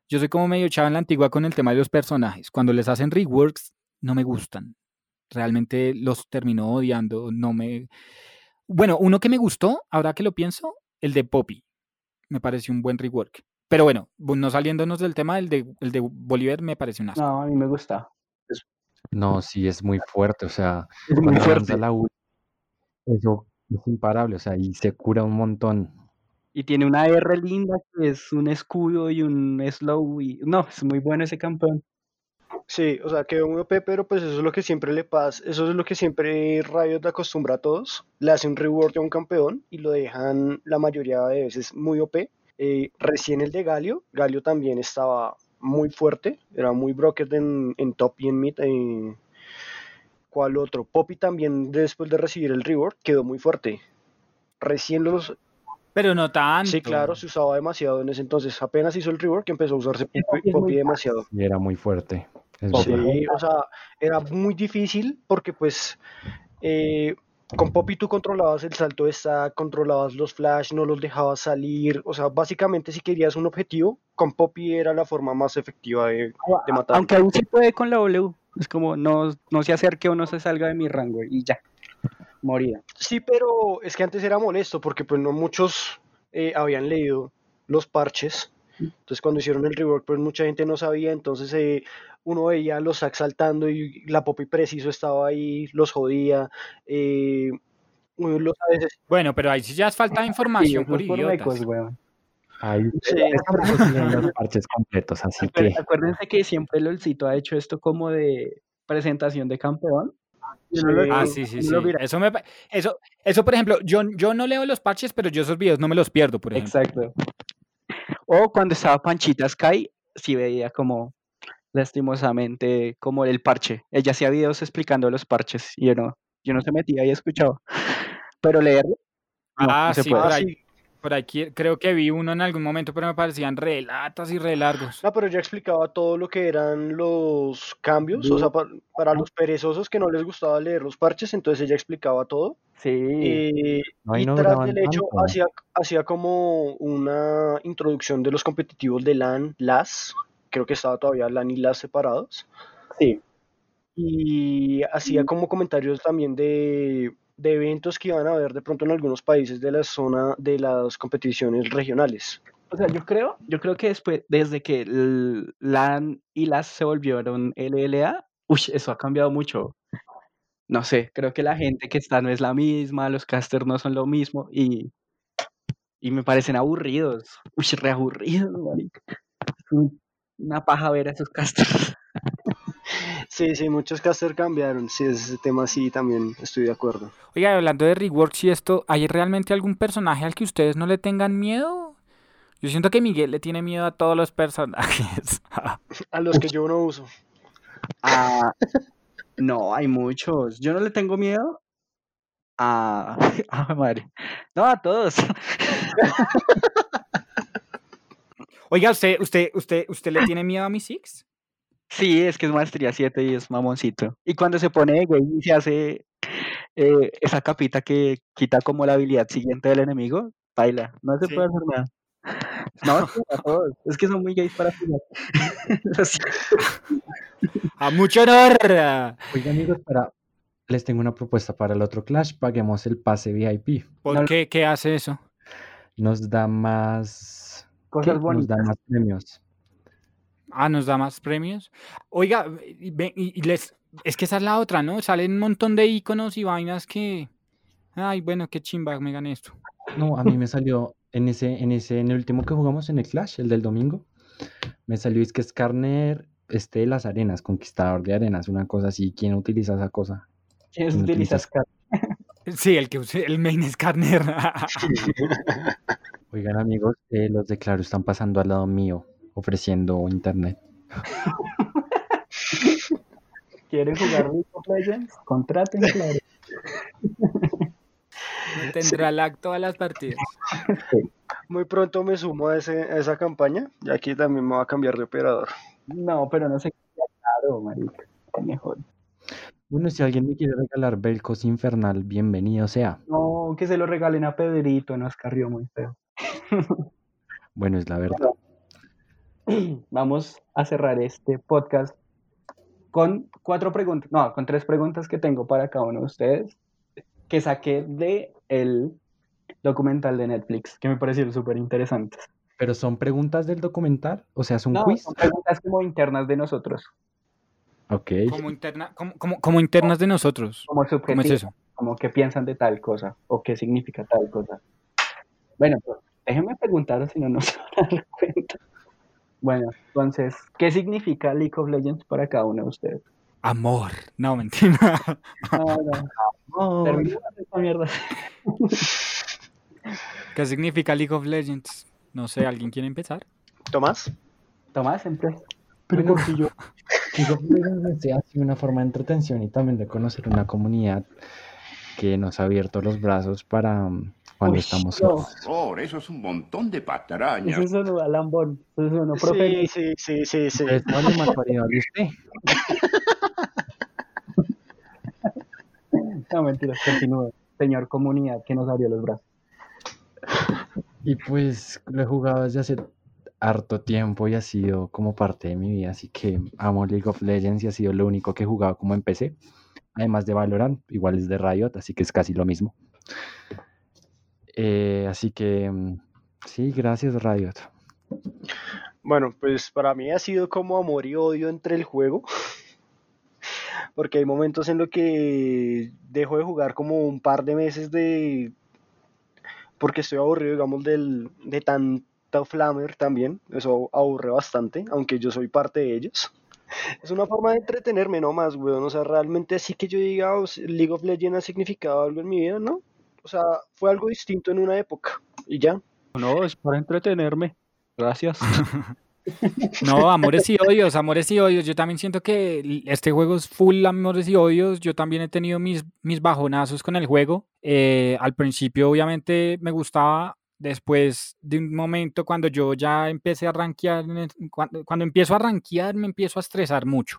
[SPEAKER 4] yo soy como medio echado en la antigua con el tema de los personajes. Cuando les hacen reworks, no me gustan. Realmente los termino odiando, no me... Bueno, uno que me gustó, ahora que lo pienso, el de Poppy. Me pareció un buen rework. Pero bueno, bu- no saliéndonos del tema, el de, el de Bolívar me parece un asco.
[SPEAKER 1] No, a mí me gusta.
[SPEAKER 3] No, sí, es muy fuerte, o sea,
[SPEAKER 1] Es muy fuerte.
[SPEAKER 3] la eso es imparable, o sea, y se cura un montón.
[SPEAKER 1] Y tiene una R linda que es un escudo y un slow. Y... No, es muy bueno ese campeón.
[SPEAKER 2] Sí, o sea, quedó muy OP, pero pues eso es lo que siempre le pasa, eso es lo que siempre Riot le acostumbra a todos. Le hace un reward a un campeón y lo dejan la mayoría de veces muy OP. Eh, recién el de Galio, Galio también estaba muy fuerte, era muy broken en, en top y en mid. eh, ¿Cuál otro? Poppy también después de recibir el reward quedó muy fuerte. Recién los...
[SPEAKER 4] Pero no tanto.
[SPEAKER 2] Sí, claro, se usaba demasiado en ese entonces. Apenas hizo el reward que empezó a usarse
[SPEAKER 1] Poppy
[SPEAKER 2] Poppy, demasiado.
[SPEAKER 3] Y era muy fuerte. es
[SPEAKER 1] Poppy.
[SPEAKER 3] verdad.
[SPEAKER 2] Sí, o sea, era muy difícil porque pues eh, con Poppy tú controlabas el salto de stack, controlabas los flash, no los dejabas salir, o sea, básicamente si querías un objetivo, con Poppy era la forma más efectiva de, de matar.
[SPEAKER 1] Aunque aún se puede con la W. Es como no, no se acerque o no se salga de mi rango y ya. Moría.
[SPEAKER 2] Sí, pero es que antes era molesto porque pues no muchos eh, habían leído los parches. Entonces cuando hicieron el rework pues mucha gente no sabía, entonces eh, uno veía los sacks saltando y la Poppy preciso estaba ahí, los jodía. eh, los a veces
[SPEAKER 4] Bueno, pero ahí sí ya es falta de
[SPEAKER 1] Sí,
[SPEAKER 4] información
[SPEAKER 1] esos
[SPEAKER 4] por idiotas.
[SPEAKER 1] weón.
[SPEAKER 3] Ahí
[SPEAKER 2] Sí.
[SPEAKER 3] los parches completos, así que
[SPEAKER 1] Acuér- Acuérdense que siempre LOLcito ha hecho esto como de presentación de campeón.
[SPEAKER 2] Sí.
[SPEAKER 1] lo-
[SPEAKER 4] Ah, sí, sí, sí. Eso, me, eso, eso, por ejemplo, yo, yo no leo los parches, pero yo esos videos no me los pierdo, por ejemplo.
[SPEAKER 1] Exacto. O cuando estaba Panchita Sky, sí veía como lastimosamente como el parche. Ella hacía videos explicando los parches y yo no, yo no se metía y escuchaba. Pero leer no,
[SPEAKER 4] ah,
[SPEAKER 1] no se
[SPEAKER 4] sí,
[SPEAKER 1] puede.
[SPEAKER 4] por
[SPEAKER 2] Ah,
[SPEAKER 4] ahí,
[SPEAKER 2] sí.
[SPEAKER 4] Por ahí qui- creo que vi uno en algún momento, pero me parecían re latas y re largos.
[SPEAKER 2] No, pero ya explicaba todo lo que eran los cambios, o sea, pa- para los perezosos que no les gustaba leer los parches, entonces ella explicaba todo.
[SPEAKER 1] Sí.
[SPEAKER 2] Eh,
[SPEAKER 3] Ahí
[SPEAKER 2] y
[SPEAKER 3] no
[SPEAKER 2] tras del hecho hacía, hacía como una introducción de los competitivos de LAN, LAS, creo que estaba todavía LAN y LAS separados,
[SPEAKER 1] sí.
[SPEAKER 2] y hacía como comentarios también de, de eventos que iban a haber de pronto en algunos países de la zona de las competiciones regionales.
[SPEAKER 1] O sea, yo creo, yo creo que después, desde que LAN y LAS se volvieron LLA, uy, eso ha cambiado mucho. No sé, creo que la gente que está no es la misma, los casters no son lo mismo y, y me parecen aburridos. Uy, re aburridos, marica. Una paja ver a esos casters.
[SPEAKER 2] Sí, sí, muchos casters cambiaron, sí, ese tema sí también estoy de acuerdo.
[SPEAKER 4] Oiga, hablando de reworks y esto, ¿hay realmente algún personaje al que ustedes no le tengan miedo? Yo siento que Miguel le tiene miedo a todos los personajes.
[SPEAKER 2] A los que yo no uso.
[SPEAKER 1] Ah, no, hay muchos. Yo no le tengo miedo a... a madre. No, a todos.
[SPEAKER 4] Oiga, ¿usted, usted, usted, ¿usted le tiene miedo a mi Six?
[SPEAKER 1] Sí, es que es maestría 7 y es mamoncito. Y cuando se pone de gay y se hace eh, esa capita que quita como la habilidad siguiente del enemigo, baila. No se
[SPEAKER 4] Sí.
[SPEAKER 1] puede hacer nada. No, sí, a todos. Es que son muy gays para jugar.
[SPEAKER 4] ¡A mucho honor!
[SPEAKER 3] Oiga, amigos, para... les tengo una propuesta para el otro Clash. Paguemos el pase VIP.
[SPEAKER 4] ¿Por
[SPEAKER 1] No-
[SPEAKER 4] qué? ¿Qué hace eso?
[SPEAKER 3] Nos da más...
[SPEAKER 1] Cosas
[SPEAKER 3] ¿qué? Nos da
[SPEAKER 1] bonitas.
[SPEAKER 3] más premios.
[SPEAKER 4] Ah, nos da más premios. Oiga, y, ve- y- y les, es que esa es la otra, ¿no? Salen un montón de iconos y vainas que. Ay, bueno, qué chimba, me gané esto.
[SPEAKER 3] No, a mí me salió en ese, en ese, en el último que jugamos en el Clash, el del domingo, me salió es que Skarner, este de las arenas, conquistador de arenas, una cosa así. ¿Quién utiliza esa cosa?
[SPEAKER 1] ¿Quién
[SPEAKER 3] ¿Quién
[SPEAKER 1] utiliza
[SPEAKER 3] utiliza
[SPEAKER 1] Scar?
[SPEAKER 4] Sí, el que use- el main Scarner.
[SPEAKER 3] Oigan, amigos, eh, los de Claro están pasando al lado mío, ofreciendo internet.
[SPEAKER 1] ¿Quieren jugar League of Legends? Contraten, claro.
[SPEAKER 4] Tendrá lag todas las partidas.
[SPEAKER 2] Muy pronto me sumo a, ese, a esa campaña y aquí también me va a cambiar de operador.
[SPEAKER 1] No, pero no sé qué claro, marica. Qué Mejor.
[SPEAKER 3] Bueno, si alguien me quiere regalar Belcos Infernal, bienvenido sea.
[SPEAKER 1] No, que se lo regalen a Pedrito, nos carrió muy feo.
[SPEAKER 3] Bueno, es la verdad.
[SPEAKER 1] Vamos a cerrar este podcast con cuatro preguntas, no, con tres preguntas que tengo para cada uno de ustedes, que saqué de el documental de Netflix, que me parecieron súper interesantes.
[SPEAKER 3] Pero son preguntas del documental, o sea, es un
[SPEAKER 1] No,
[SPEAKER 3] quiz.
[SPEAKER 1] son preguntas como internas de nosotros,
[SPEAKER 3] Ok.
[SPEAKER 4] Como, interna, como, como, como internas de nosotros.
[SPEAKER 1] como
[SPEAKER 4] ¿Cómo es eso?
[SPEAKER 1] como qué piensan de tal cosa o qué significa tal cosa. Bueno, pues déjenme preguntar si no nos van a dar cuenta. Bueno, entonces, ¿qué significa League of Legends para cada uno de ustedes?
[SPEAKER 4] Amor. No, mentira.
[SPEAKER 1] No, no, terminemos esta mierda.
[SPEAKER 4] ¿Qué significa League of Legends? No sé, ¿alguien quiere empezar?
[SPEAKER 2] Tomás,
[SPEAKER 1] Tomás, empieza.
[SPEAKER 3] Pero
[SPEAKER 1] Mejor
[SPEAKER 3] no.
[SPEAKER 1] que yo.
[SPEAKER 3] League of Legends se hace una forma de entretención y también de conocer una comunidad que nos ha abierto los brazos para um, cuando
[SPEAKER 1] Uy,
[SPEAKER 3] estamos
[SPEAKER 1] no.
[SPEAKER 3] solos.
[SPEAKER 5] Eso es un montón de patrañas.
[SPEAKER 1] Eso sonó a lambón. Eso sonó
[SPEAKER 2] sí,
[SPEAKER 1] profe.
[SPEAKER 2] sí, sí, sí, sí.
[SPEAKER 3] Vale mal parido usted.
[SPEAKER 1] No, mentira, continúe. Señor comunidad que nos abrió los brazos.
[SPEAKER 3] Y pues lo he jugado desde hace harto tiempo y ha sido como parte de mi vida, así que amo League of Legends y ha sido lo único que he jugado como empecé. Además de Valorant, igual es de Riot, así que es casi lo mismo. Eh, así que mm, sí, gracias Riot.
[SPEAKER 2] Bueno, pues para mí ha sido como amor y odio entre el juego. Porque hay momentos en los que dejo de jugar como un par de meses de... Porque estoy aburrido, digamos, del, de tanto flamer también. Eso aburre bastante, aunque yo soy parte de ellos. Es una forma de entretenerme nomás, weón. O sea, realmente así que yo diga, "Oh, League of Legends ha significado algo en mi vida, ¿no? O sea, fue algo distinto en una época. Y ya.
[SPEAKER 1] No, es para entretenerme. Gracias.
[SPEAKER 4] No, amores y odios, amores y odios. Yo también siento que este juego es full amores y odios. Yo también he tenido mis, mis bajonazos con el juego. Eh, al principio, obviamente, me gustaba. Después de un momento, cuando yo ya empecé a rankear, cuando, cuando empiezo a rankear, me empiezo a estresar mucho.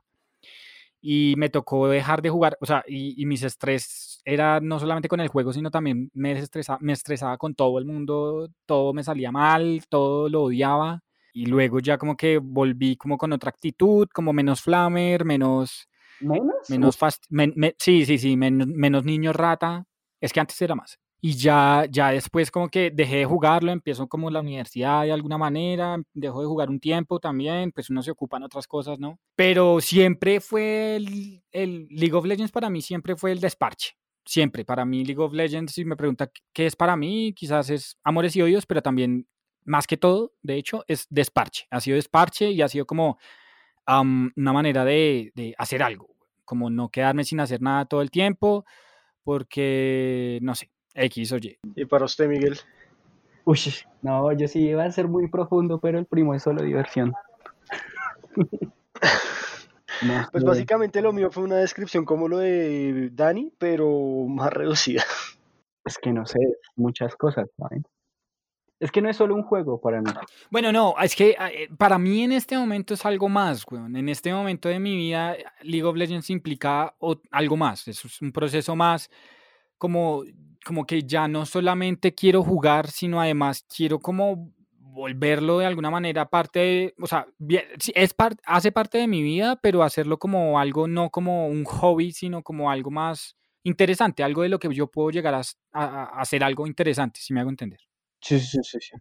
[SPEAKER 4] Y me tocó dejar de jugar, o sea, y, y mis estrés era no solamente con el juego, sino también me estresaba, me estresaba con todo el mundo, todo me salía mal, todo lo odiaba. Y luego ya como que volví como con otra actitud, como menos flamer, menos,
[SPEAKER 1] ¿Menos?
[SPEAKER 4] menos fast, men- me- sí, sí, sí, menos, menos niño rata. Es que antes era más. Y ya, ya después como que dejé de jugarlo, empiezo como la universidad de alguna manera, dejo de jugar un tiempo también, pues uno se ocupa en otras cosas, ¿no? Pero siempre fue el, el League of Legends para mí, siempre fue el desparche. Siempre, para mí League of Legends, si me pregunta qué es para mí, quizás es amores y odios, pero también, más que todo, de hecho, es desparche. Ha sido desparche y ha sido como am, una manera de, de hacer algo, como no quedarme sin hacer nada todo el tiempo, porque, no sé, X o Y.
[SPEAKER 2] Y para usted, Miguel.
[SPEAKER 1] Uy, no, yo sí iba a ser muy profundo, pero el primo es solo diversión. No
[SPEAKER 2] Pues básicamente lo mío fue una descripción como lo de Dani, pero más reducida.
[SPEAKER 1] Es que no sé, muchas cosas, ¿saben? Es que no es solo un juego para mí.
[SPEAKER 4] Bueno, no, es que eh, para mí en este momento es algo más, weón. En este momento de mi vida, League of Legends implica o- algo más. Es un proceso más como, como que ya no solamente quiero jugar, sino además quiero como volverlo de alguna manera parte de, o sea, es par- hace parte de mi vida, pero hacerlo como algo, no como un hobby, sino como algo más interesante, algo de lo que yo puedo llegar a, a- hacer algo interesante, si me hago entender.
[SPEAKER 1] Sí, sí, sí, sí.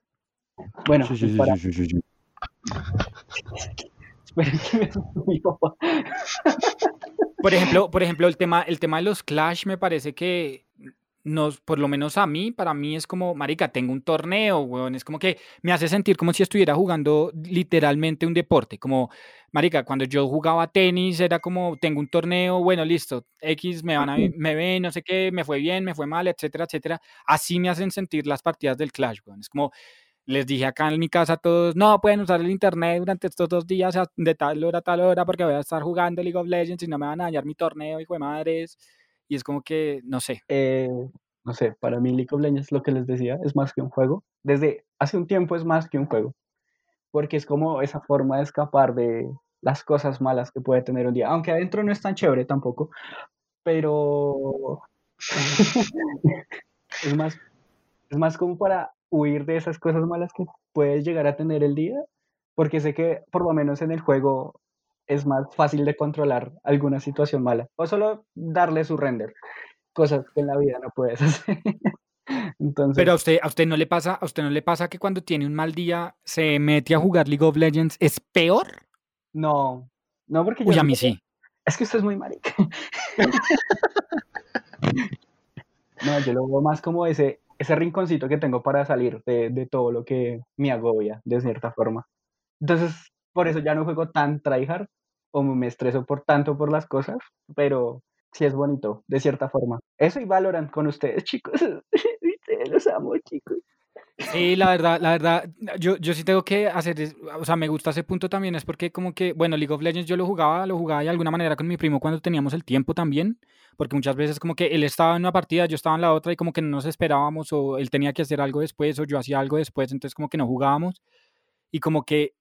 [SPEAKER 1] Bueno,
[SPEAKER 3] Sí, sí, sí,
[SPEAKER 1] para...
[SPEAKER 3] sí, sí, sí.
[SPEAKER 1] Esperen que me asustó mi papá.
[SPEAKER 4] Por ejemplo, por ejemplo, el tema, el tema de los Clash me parece que nos, por lo menos a mí, para mí es como, marica, tengo un torneo, weón, es como que me hace sentir como si estuviera jugando literalmente un deporte, como, marica, cuando yo jugaba tenis era como, tengo un torneo, bueno, listo, X me van a, me ven, no sé qué, me fue bien, me fue mal, etcétera, etcétera, así me hacen sentir las partidas del Clash, weón, es como, les dije acá en mi casa a todos, no pueden usar el internet durante estos dos días de tal hora a tal hora porque voy a estar jugando League of Legends y no me van a dañar mi torneo, hijo de madres. Y es como que, no sé.
[SPEAKER 1] Eh, no sé, para mí League of Legends, lo que les decía, es más que un juego. Desde hace un tiempo es más que un juego. Porque es como esa forma de escapar de las cosas malas que puede tener un día. Aunque adentro no es tan chévere tampoco. Pero es más, es más como para huir de esas cosas malas que puedes llegar a tener el día. Porque sé que por lo menos en el juego es más fácil de controlar alguna situación mala. O solo darle su render. Cosas que en la vida no puedes hacer. Entonces,
[SPEAKER 4] Pero a usted, a usted no le pasa, a usted no le pasa que cuando tiene un mal día se mete a jugar League of Legends es peor.
[SPEAKER 1] no, no porque yo
[SPEAKER 4] Uy, a mí sí.
[SPEAKER 1] Es que usted es muy marica. No, yo lo veo más como ese, ese rinconcito que tengo para salir de, de todo lo que me agobia, de cierta forma. Entonces, por eso ya no juego tan tryhard o me estreso por tanto por las cosas, pero sí es bonito, de cierta forma. Eso y Valorant con ustedes, chicos. Los amo, chicos.
[SPEAKER 4] Sí, la verdad, la verdad, yo, yo sí tengo que hacer, o sea, me gusta ese punto también, es porque como que, bueno, League of Legends yo lo jugaba, lo jugaba de alguna manera con mi primo cuando teníamos el tiempo también, porque muchas veces como que él estaba en una partida, yo estaba en la otra y como que no nos esperábamos o él tenía que hacer algo después o yo hacía algo después, entonces como que no jugábamos y como que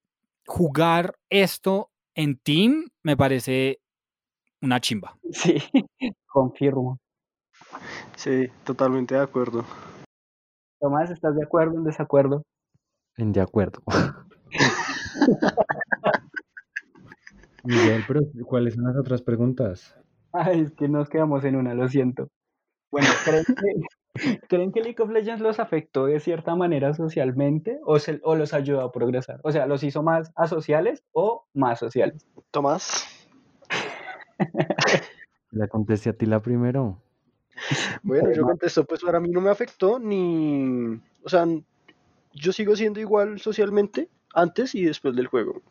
[SPEAKER 4] jugar esto en team me parece una chimba.
[SPEAKER 1] Sí, confirmo.
[SPEAKER 2] Sí, totalmente de acuerdo.
[SPEAKER 1] Tomás, ¿estás de acuerdo o en desacuerdo?
[SPEAKER 3] En de acuerdo. Miguel, pero ¿cuáles son las otras preguntas?
[SPEAKER 1] Ay, es que nos quedamos en una, lo siento. Bueno, ¿creen que, ¿creen que League of Legends los afectó de cierta manera socialmente o, se- o los ayudó a progresar? O sea, ¿los hizo más asociales o más sociales?
[SPEAKER 2] Tomás.
[SPEAKER 3] La contesté a ti la primero.
[SPEAKER 2] Bueno, yo contesto, pues para mí no me afectó ni... O sea, yo sigo siendo igual socialmente antes y después del juego.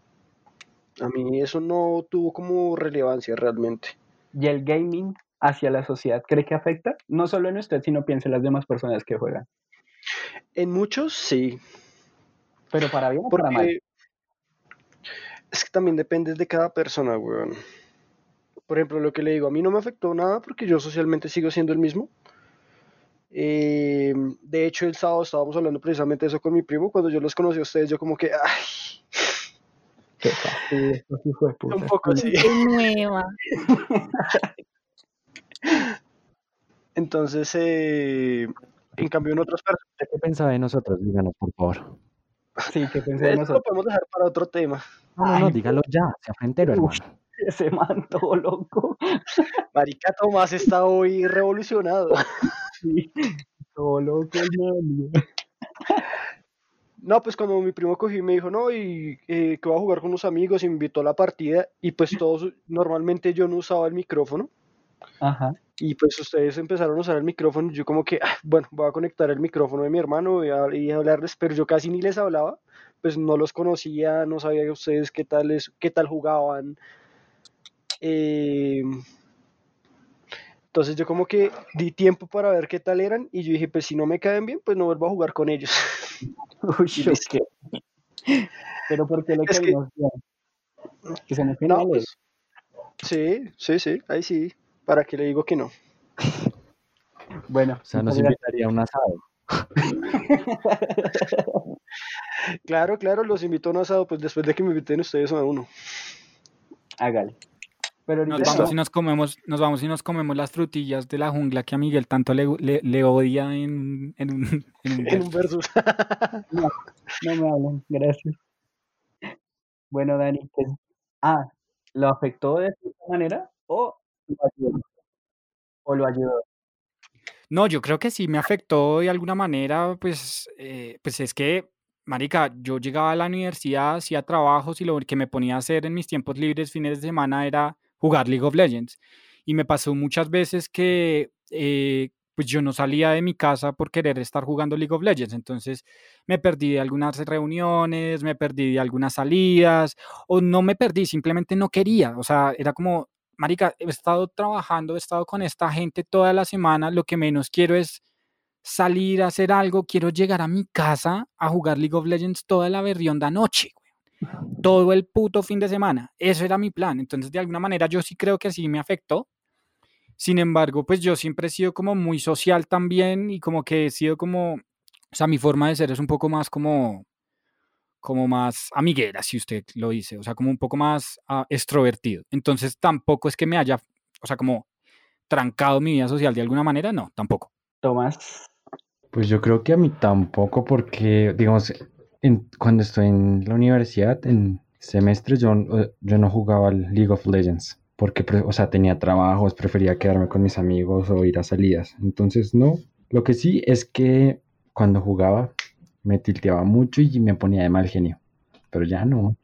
[SPEAKER 2] A mí eso no tuvo como relevancia realmente.
[SPEAKER 1] ¿Y el gaming hacia la sociedad cree que afecta? No solo en usted, sino piense en las demás personas que juegan.
[SPEAKER 2] En muchos sí,
[SPEAKER 1] Pero para bien o para mal.
[SPEAKER 2] es que también depende de cada persona, weón. Por ejemplo, lo que le digo, a mí no me afectó nada porque yo socialmente sigo siendo el mismo. Eh, de hecho, el sábado estábamos hablando precisamente de eso con mi primo. Cuando yo los conocí a ustedes, yo como que, ay,
[SPEAKER 1] Qué estos hijos de puta.
[SPEAKER 2] un poco así.
[SPEAKER 7] nueva.
[SPEAKER 2] Entonces, eh, en cambio, en otras personas,
[SPEAKER 3] ¿Usted qué pensaba de nosotros? Díganos, por favor.
[SPEAKER 1] Sí, que pensé de
[SPEAKER 2] esto lo
[SPEAKER 1] nosotros.
[SPEAKER 2] podemos dejar para otro tema.
[SPEAKER 3] No, no, dígalo ya, sea frentero, hermano.
[SPEAKER 1] Ese man todo loco.
[SPEAKER 2] Marica Tomás está hoy revolucionado.
[SPEAKER 1] Sí, todo loco el man.
[SPEAKER 2] No, pues cuando mi primo cogió y me dijo, no, y eh, que voy a jugar con unos amigos y me invitó a la partida, y pues todos, normalmente yo no usaba el micrófono,
[SPEAKER 1] Ajá.
[SPEAKER 2] y pues ustedes empezaron a usar el micrófono, yo como que, "Ah, bueno, voy a conectar el micrófono de mi hermano y, a, y a hablarles, pero yo casi ni les hablaba, pues no los conocía, no sabía ustedes qué tal, es, qué tal jugaban. eh, entonces yo como que di tiempo para ver qué tal eran, y yo dije, pues si no me caen bien, pues no vuelvo a jugar con ellos.
[SPEAKER 1] Uy,
[SPEAKER 2] listo.
[SPEAKER 1] ok. Pero ¿por qué le
[SPEAKER 2] Es que-?
[SPEAKER 1] Que son
[SPEAKER 2] No,
[SPEAKER 1] finales.
[SPEAKER 2] pues, sí, sí, sí, ahí sí. ¿Para qué le digo que no?
[SPEAKER 1] Bueno,
[SPEAKER 3] O sea, nos invitaría a un asado.
[SPEAKER 2] Claro, claro, los invito a un asado, pues después de que me inviten ustedes a uno.
[SPEAKER 1] Hágale. Pero
[SPEAKER 4] Nos vamos
[SPEAKER 1] no.
[SPEAKER 4] y nos comemos, nos vamos y nos comemos las frutillas de la jungla que a Miguel tanto le, le, le odia en, en un, en un
[SPEAKER 2] En un versus.
[SPEAKER 1] No, no me hablen, gracias. Bueno, Dani, ¿qué- ah, ¿lo afectó de cierta manera o ¿O lo ayudó?
[SPEAKER 4] No, yo creo que sí me afectó de alguna manera, pues, eh, pues es que, marica, yo llegaba a la universidad, hacía trabajos y lo que me ponía a hacer en mis tiempos libres, fines de semana, era jugar League of Legends. Y me pasó muchas veces que, eh, pues yo no salía de mi casa por querer estar jugando League of Legends. Entonces me perdí de algunas reuniones, me perdí de algunas salidas, o no me perdí, simplemente no quería. O sea, era como, marica, he estado trabajando, he estado con esta gente toda la semana, lo que menos quiero es salir a hacer algo, quiero llegar a mi casa a jugar League of Legends toda la berrionda noche, todo el puto fin de semana. Eso era mi plan. Entonces, de alguna manera, yo sí creo que sí me afectó. Sin embargo, pues yo siempre he sido como muy social también y como que he sido como, o sea, mi forma de ser es un poco más como, como más amiguera, si usted lo dice, o sea, como un poco más ah, extrovertido. Entonces, tampoco es que me haya, o sea, como trancado mi vida social de alguna manera, no, tampoco.
[SPEAKER 1] Tomás,
[SPEAKER 3] Pues yo creo que a mí tampoco, porque, digamos, en- cuando estoy en la universidad, en semestres, yo, eh, yo no jugaba al League of Legends, porque, o sea, tenía trabajos, prefería quedarme con mis amigos o ir a salidas. Entonces, no. Lo que sí es que cuando jugaba me tilteaba mucho y me ponía de mal genio, pero ya no.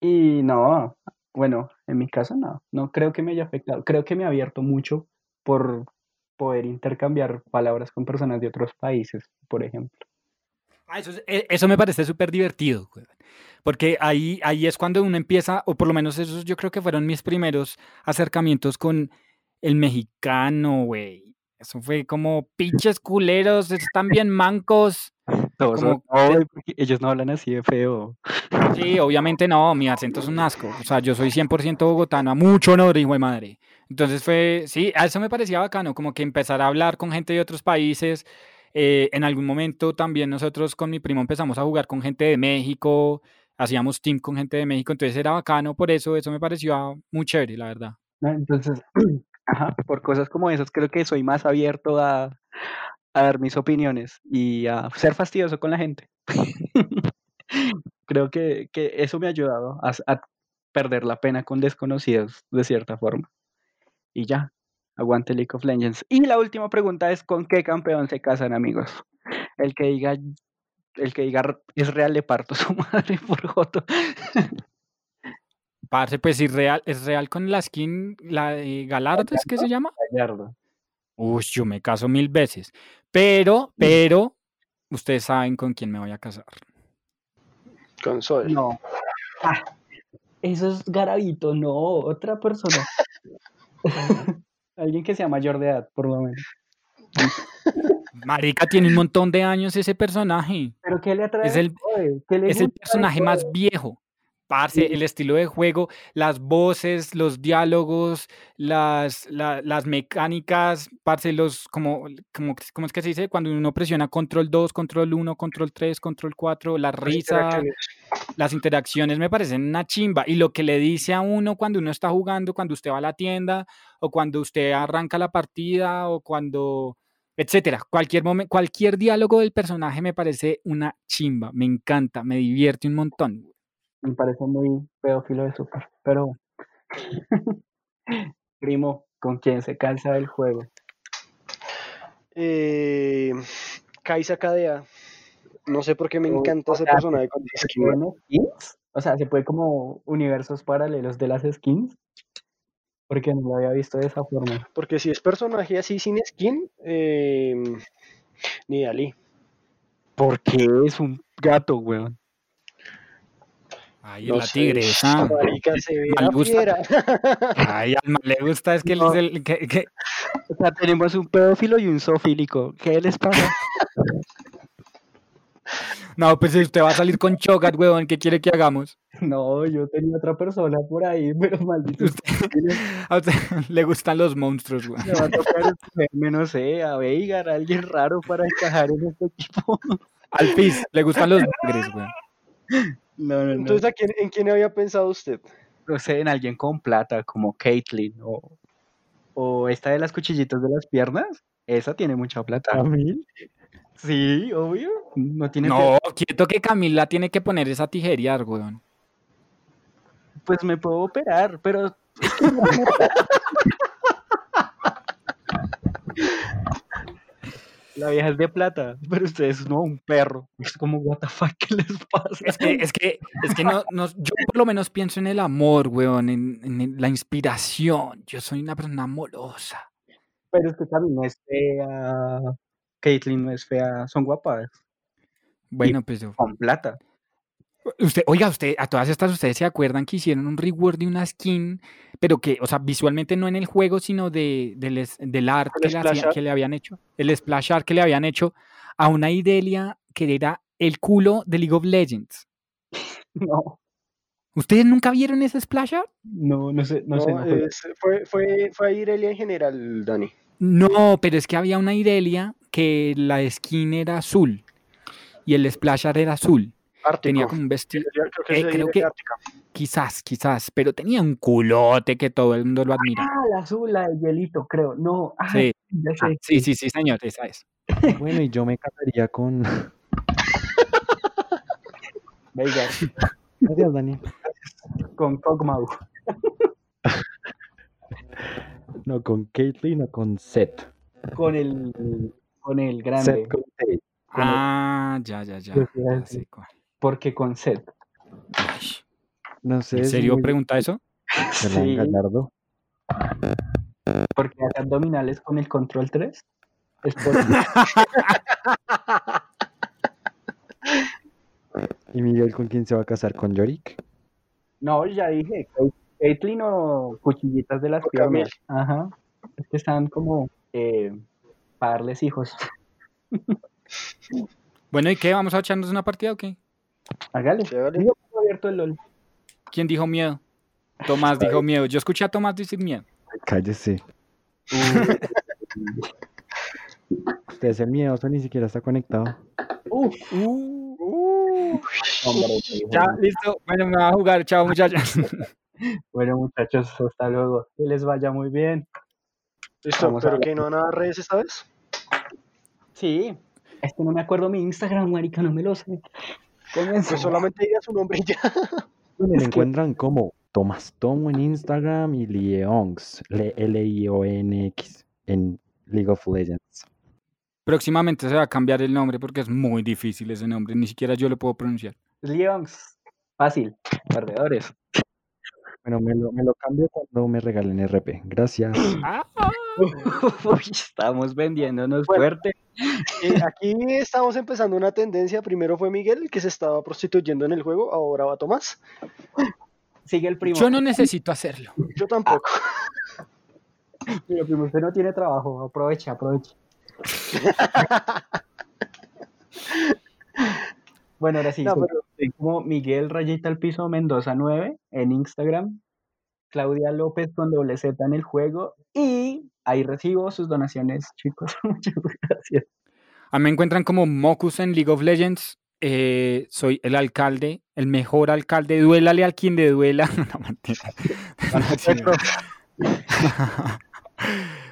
[SPEAKER 1] y no, bueno, en mi caso no, no creo que me haya afectado, creo que me ha abierto mucho por poder intercambiar palabras con personas de otros países, por ejemplo.
[SPEAKER 4] Ah, Eso, es- e- eso me parece súper divertido, porque ahí, ahí es cuando uno empieza, o por lo menos esos yo creo que fueron mis primeros acercamientos con el mexicano, güey. Eso fue como pinches culeros, están bien mancos.
[SPEAKER 1] Todos
[SPEAKER 4] Como-
[SPEAKER 1] son- ellos no hablan así de feo.
[SPEAKER 4] Sí, obviamente no, mi acento es un asco. O sea, yo soy 100% bogotano, a mucho honor, hijo de madre. Entonces fue, sí, a eso me parecía bacano, como que empezar a hablar con gente de otros países. Eh, en algún momento también nosotros con mi primo empezamos a jugar con gente de México, hacíamos team con gente de México, entonces era bacano, por eso eso me pareció ah, muy chévere, la verdad.
[SPEAKER 1] ¿no? Entonces, ajá, por cosas como esas, creo que soy más abierto a, a dar mis opiniones y a ser fastidioso con la gente. creo que, que eso me ha ayudado a, perder la pena con desconocidos de cierta forma. Y ya, aguante League of Legends. Y la última pregunta es, ¿con qué campeón se casan, amigos? El que diga, el que diga "R- es real le parto su madre por Joto.
[SPEAKER 4] Parce, pues es real, es real con la skin, la de Galardo, ¿es que se llama?
[SPEAKER 1] Gallardo.
[SPEAKER 4] Uy, yo me caso mil veces. Pero, pero, ustedes saben con quién me voy a casar.
[SPEAKER 2] Con Sol.
[SPEAKER 1] No. Ah, eso es Garavito, no, otra persona. Alguien que sea mayor de edad, por lo menos.
[SPEAKER 4] Marica, tiene un montón de años ese personaje.
[SPEAKER 1] ¿Pero qué le atrae?
[SPEAKER 4] Es el-
[SPEAKER 1] Joder, ¿qué le
[SPEAKER 4] Es el personaje más viejo. Parce, el estilo de juego, las voces, los diálogos, las, la- las mecánicas, parce, los, como, como, ¿cómo es que se dice? Cuando uno presiona control 2, control 1, control 3, control 4, la risa, las interacciones me parecen una chimba. Y lo que le dice a uno cuando uno está jugando, cuando usted va a la tienda, o cuando usted arranca la partida, o cuando, etcétera. Cualquier momento, cualquier diálogo del personaje me parece una chimba. Me encanta, me divierte un montón.
[SPEAKER 1] Me parece muy pedófilo de super, pero primo, ¿con quién se cansa del juego?
[SPEAKER 2] Eh, Kaisa Kadea. No sé por qué me encanta
[SPEAKER 1] o
[SPEAKER 2] ese
[SPEAKER 1] sea,
[SPEAKER 2] personaje con
[SPEAKER 1] ¿Se
[SPEAKER 2] skin.
[SPEAKER 1] pueden skins? O sea, ¿se puede como universos paralelos de las skins? Porque no lo había visto de esa forma.
[SPEAKER 2] Porque si es personaje así sin skin, eh, ni Dalí.
[SPEAKER 1] Porque es un gato, weón.
[SPEAKER 4] Ay,
[SPEAKER 2] No
[SPEAKER 4] la gusta.
[SPEAKER 2] fiera.
[SPEAKER 4] Ay, al mal le gusta, es que él
[SPEAKER 1] No.
[SPEAKER 4] es el que, que-
[SPEAKER 1] O sea, tenemos un pedófilo y un zoofílico. ¿Qué les pasa?
[SPEAKER 4] No, pues usted va a salir con Chocat, weón. ¿Qué quiere que hagamos?
[SPEAKER 1] No, yo tenía otra persona por ahí, pero maldito.
[SPEAKER 4] A usted le gustan los monstruos, weón.
[SPEAKER 1] Me va a tocar no sé, a Veigar, a alguien raro para encajar en este equipo.
[SPEAKER 4] Al Fizz, le gustan los bagres, weón.
[SPEAKER 1] No, no, no.
[SPEAKER 2] Entonces, ¿a quién- ¿en quién había pensado usted?
[SPEAKER 1] no sé, en alguien con plata, como Caitlyn o, o esta de las cuchillitas de las piernas. Esa tiene mucha plata.
[SPEAKER 3] ¿Camil?
[SPEAKER 1] Sí, obvio. No tiene
[SPEAKER 4] No, quieto que Camila tiene que poner esa tijerear, weón.
[SPEAKER 1] Pues me puedo operar, pero. La vieja es de plata, pero ustedes no, un perro. Es como, what the fuck, ¿qué les pasa?
[SPEAKER 4] Es que, es que, es que no, no- yo por lo menos pienso en el amor, weón, en, en la inspiración. Yo soy una persona amorosa.
[SPEAKER 1] Pero es que Cami no es fea. Caitlyn no es fea, son guapas,
[SPEAKER 4] Bueno, pues yo-
[SPEAKER 1] con plata.
[SPEAKER 4] Usted, oiga, usted, a todas estas, ustedes se acuerdan que hicieron un reward de una skin, pero que, o sea, visualmente no en el juego, sino de, del, del art que le, hacían-
[SPEAKER 2] splash art.
[SPEAKER 4] que le habían hecho, el splash art que le habían hecho a una Irelia que era el culo de League of Legends.
[SPEAKER 1] No,
[SPEAKER 4] ¿Ustedes nunca vieron ese splash art?
[SPEAKER 1] no, no sé, no,
[SPEAKER 2] No,
[SPEAKER 1] sé. no juego.
[SPEAKER 2] es- fue, fue, fue a Irelia en general, Dani.
[SPEAKER 4] No, pero es que había una Irelia que la skin era azul y el splash art era azul.
[SPEAKER 2] Ártico.
[SPEAKER 4] Tenía como un vestido,
[SPEAKER 2] Yo creo que
[SPEAKER 4] eh, creo que- quizás, quizás, pero tenía un culote que todo el mundo lo admira.
[SPEAKER 1] Ah, la azul, la de hielito, creo. No, ah,
[SPEAKER 4] Sí,
[SPEAKER 1] ya
[SPEAKER 4] ah, sí, sí, sí, señor, esa es.
[SPEAKER 3] Bueno, y yo me casaría con.
[SPEAKER 1] Veigar,
[SPEAKER 3] Gracias, Dani.
[SPEAKER 1] con Kog'Maw.
[SPEAKER 3] No, con Caitlyn o con Seth.
[SPEAKER 1] Con el, con el grande.
[SPEAKER 3] Seth con Tate.
[SPEAKER 4] Ah, ya, ya, ya. Ya cuál.
[SPEAKER 1] Porque con Seth.
[SPEAKER 4] Ay,
[SPEAKER 3] No sé.
[SPEAKER 4] ¿En serio
[SPEAKER 3] muy-
[SPEAKER 4] pregunta eso?
[SPEAKER 1] Sí,
[SPEAKER 3] Gallardo.
[SPEAKER 1] porque hace abdominales con el control 3. Es por
[SPEAKER 3] ¿Y Miguel con quién se va a casar? ¿Con Yorick?
[SPEAKER 1] No, ya dije. Caitlyn o cuchillitas de las
[SPEAKER 2] O
[SPEAKER 1] piernas. Ajá. Es que están como eh, para darles hijos.
[SPEAKER 4] Bueno, ¿y qué? ¿Vamos a echarnos una partida o qué?
[SPEAKER 1] Hágale. Abierto el LOL.
[SPEAKER 4] ¿Quién dijo miedo? Tomás dijo miedo. Yo escuché a Tomás decir miedo.
[SPEAKER 3] Cállese. Usted es el miedoso, ni siquiera está conectado.
[SPEAKER 1] Uf, hombre,
[SPEAKER 4] Ya, listo. Bueno, me va a jugar. Chao, muchachos.
[SPEAKER 1] Bueno, muchachos, hasta luego. Que les vaya muy bien.
[SPEAKER 2] Listo,
[SPEAKER 1] Vamos
[SPEAKER 2] pero que no van a dar redes esta vez.
[SPEAKER 1] Sí. Es que no me acuerdo mi Instagram, marica, no me lo sé. Comienza.
[SPEAKER 2] Pues solamente diga su nombre y ya.
[SPEAKER 3] Me
[SPEAKER 1] Es que-
[SPEAKER 3] encuentran como Tomás Tomo en Instagram y Leonx, Le- L-I-O-N-X, en League of Legends.
[SPEAKER 4] Próximamente se va a cambiar el nombre porque es muy difícil ese nombre. Ni siquiera yo lo puedo pronunciar.
[SPEAKER 1] Leons. Fácil. Perdedores.
[SPEAKER 3] Bueno, me lo, me lo cambio cuando me regalen RP. Gracias.
[SPEAKER 1] Uy, estamos vendiéndonos
[SPEAKER 2] Bueno.
[SPEAKER 1] fuerte.
[SPEAKER 2] Eh, aquí estamos empezando una tendencia. Primero fue Miguel, el que se estaba prostituyendo en el juego. Ahora va Tomás.
[SPEAKER 1] Sigue el primo.
[SPEAKER 4] Yo no necesito hacerlo.
[SPEAKER 2] Yo tampoco.
[SPEAKER 1] Pero primo, usted no tiene trabajo. Aprovecha, aprovecha. bueno, ahora sí.
[SPEAKER 2] No,
[SPEAKER 1] soy-
[SPEAKER 2] pero-
[SPEAKER 1] soy como Miguel Rayita al piso Mendoza 9 en Instagram. Claudia López con doble Z en el juego. Y ahí recibo sus donaciones, chicos. Muchas gracias.
[SPEAKER 4] A mí me encuentran como Mocus en League of Legends. Eh, soy el alcalde, el mejor alcalde. Duélale al quien le duela. No, mentira.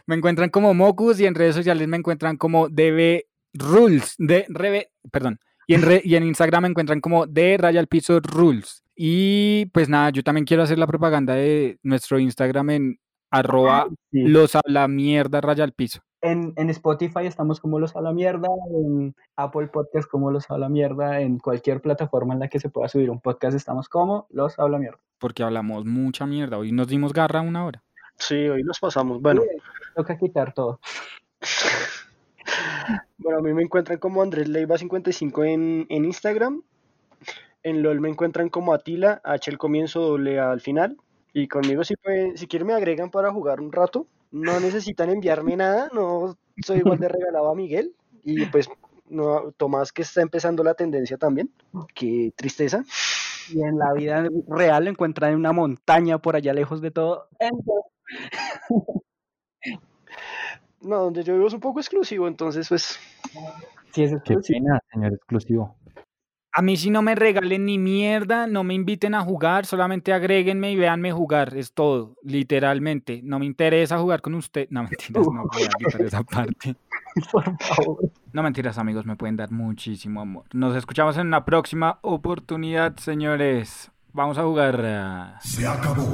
[SPEAKER 4] Me encuentran como Mocus y en redes sociales me encuentran como DB Rules. De, Rebe- perdón. Y en, re- y en Instagram me encuentran como de Raya al Piso Rules. Y pues nada, yo también quiero hacer la propaganda de nuestro Instagram en arroba
[SPEAKER 1] Sí.
[SPEAKER 4] los habla mierda raya al piso.
[SPEAKER 1] En, en Spotify estamos como los a la mierda, en Apple Podcast como los a la mierda, en cualquier plataforma en la que se pueda subir un podcast estamos como los a la mierda.
[SPEAKER 4] Porque hablamos mucha mierda. Hoy nos dimos garra una hora.
[SPEAKER 2] Sí, hoy nos pasamos. Bueno,
[SPEAKER 1] Toca quitar todo.
[SPEAKER 2] bueno, a mí me encuentran como Andrés Leiva 55 en, en Instagram. En LOL me encuentran como Atila, H el comienzo, doble A al final. Y conmigo si pueden, si quieren me agregan para jugar un rato. No necesitan enviarme nada, no soy igual de regalado a Miguel. Y pues No, Tomás que está empezando la tendencia también. Qué tristeza.
[SPEAKER 1] Y en la vida real lo encuentran en una montaña por allá lejos de todo. Entonces,
[SPEAKER 2] No, donde yo vivo es un poco exclusivo, entonces pues
[SPEAKER 1] sí, es
[SPEAKER 3] Qué
[SPEAKER 1] exclusivo.
[SPEAKER 3] pena, señor exclusivo.
[SPEAKER 4] A mí si no me regalen ni mierda, no me inviten a jugar, solamente agréguenme y véanme jugar, es todo, literalmente. No me interesa jugar con usted. No, mentiras, no voy a quitar esa parte.
[SPEAKER 1] Por favor.
[SPEAKER 4] No mentiras, amigos, me pueden dar muchísimo amor. Nos escuchamos en una próxima oportunidad, señores. Vamos a jugar. ah,
[SPEAKER 5] Se acabó.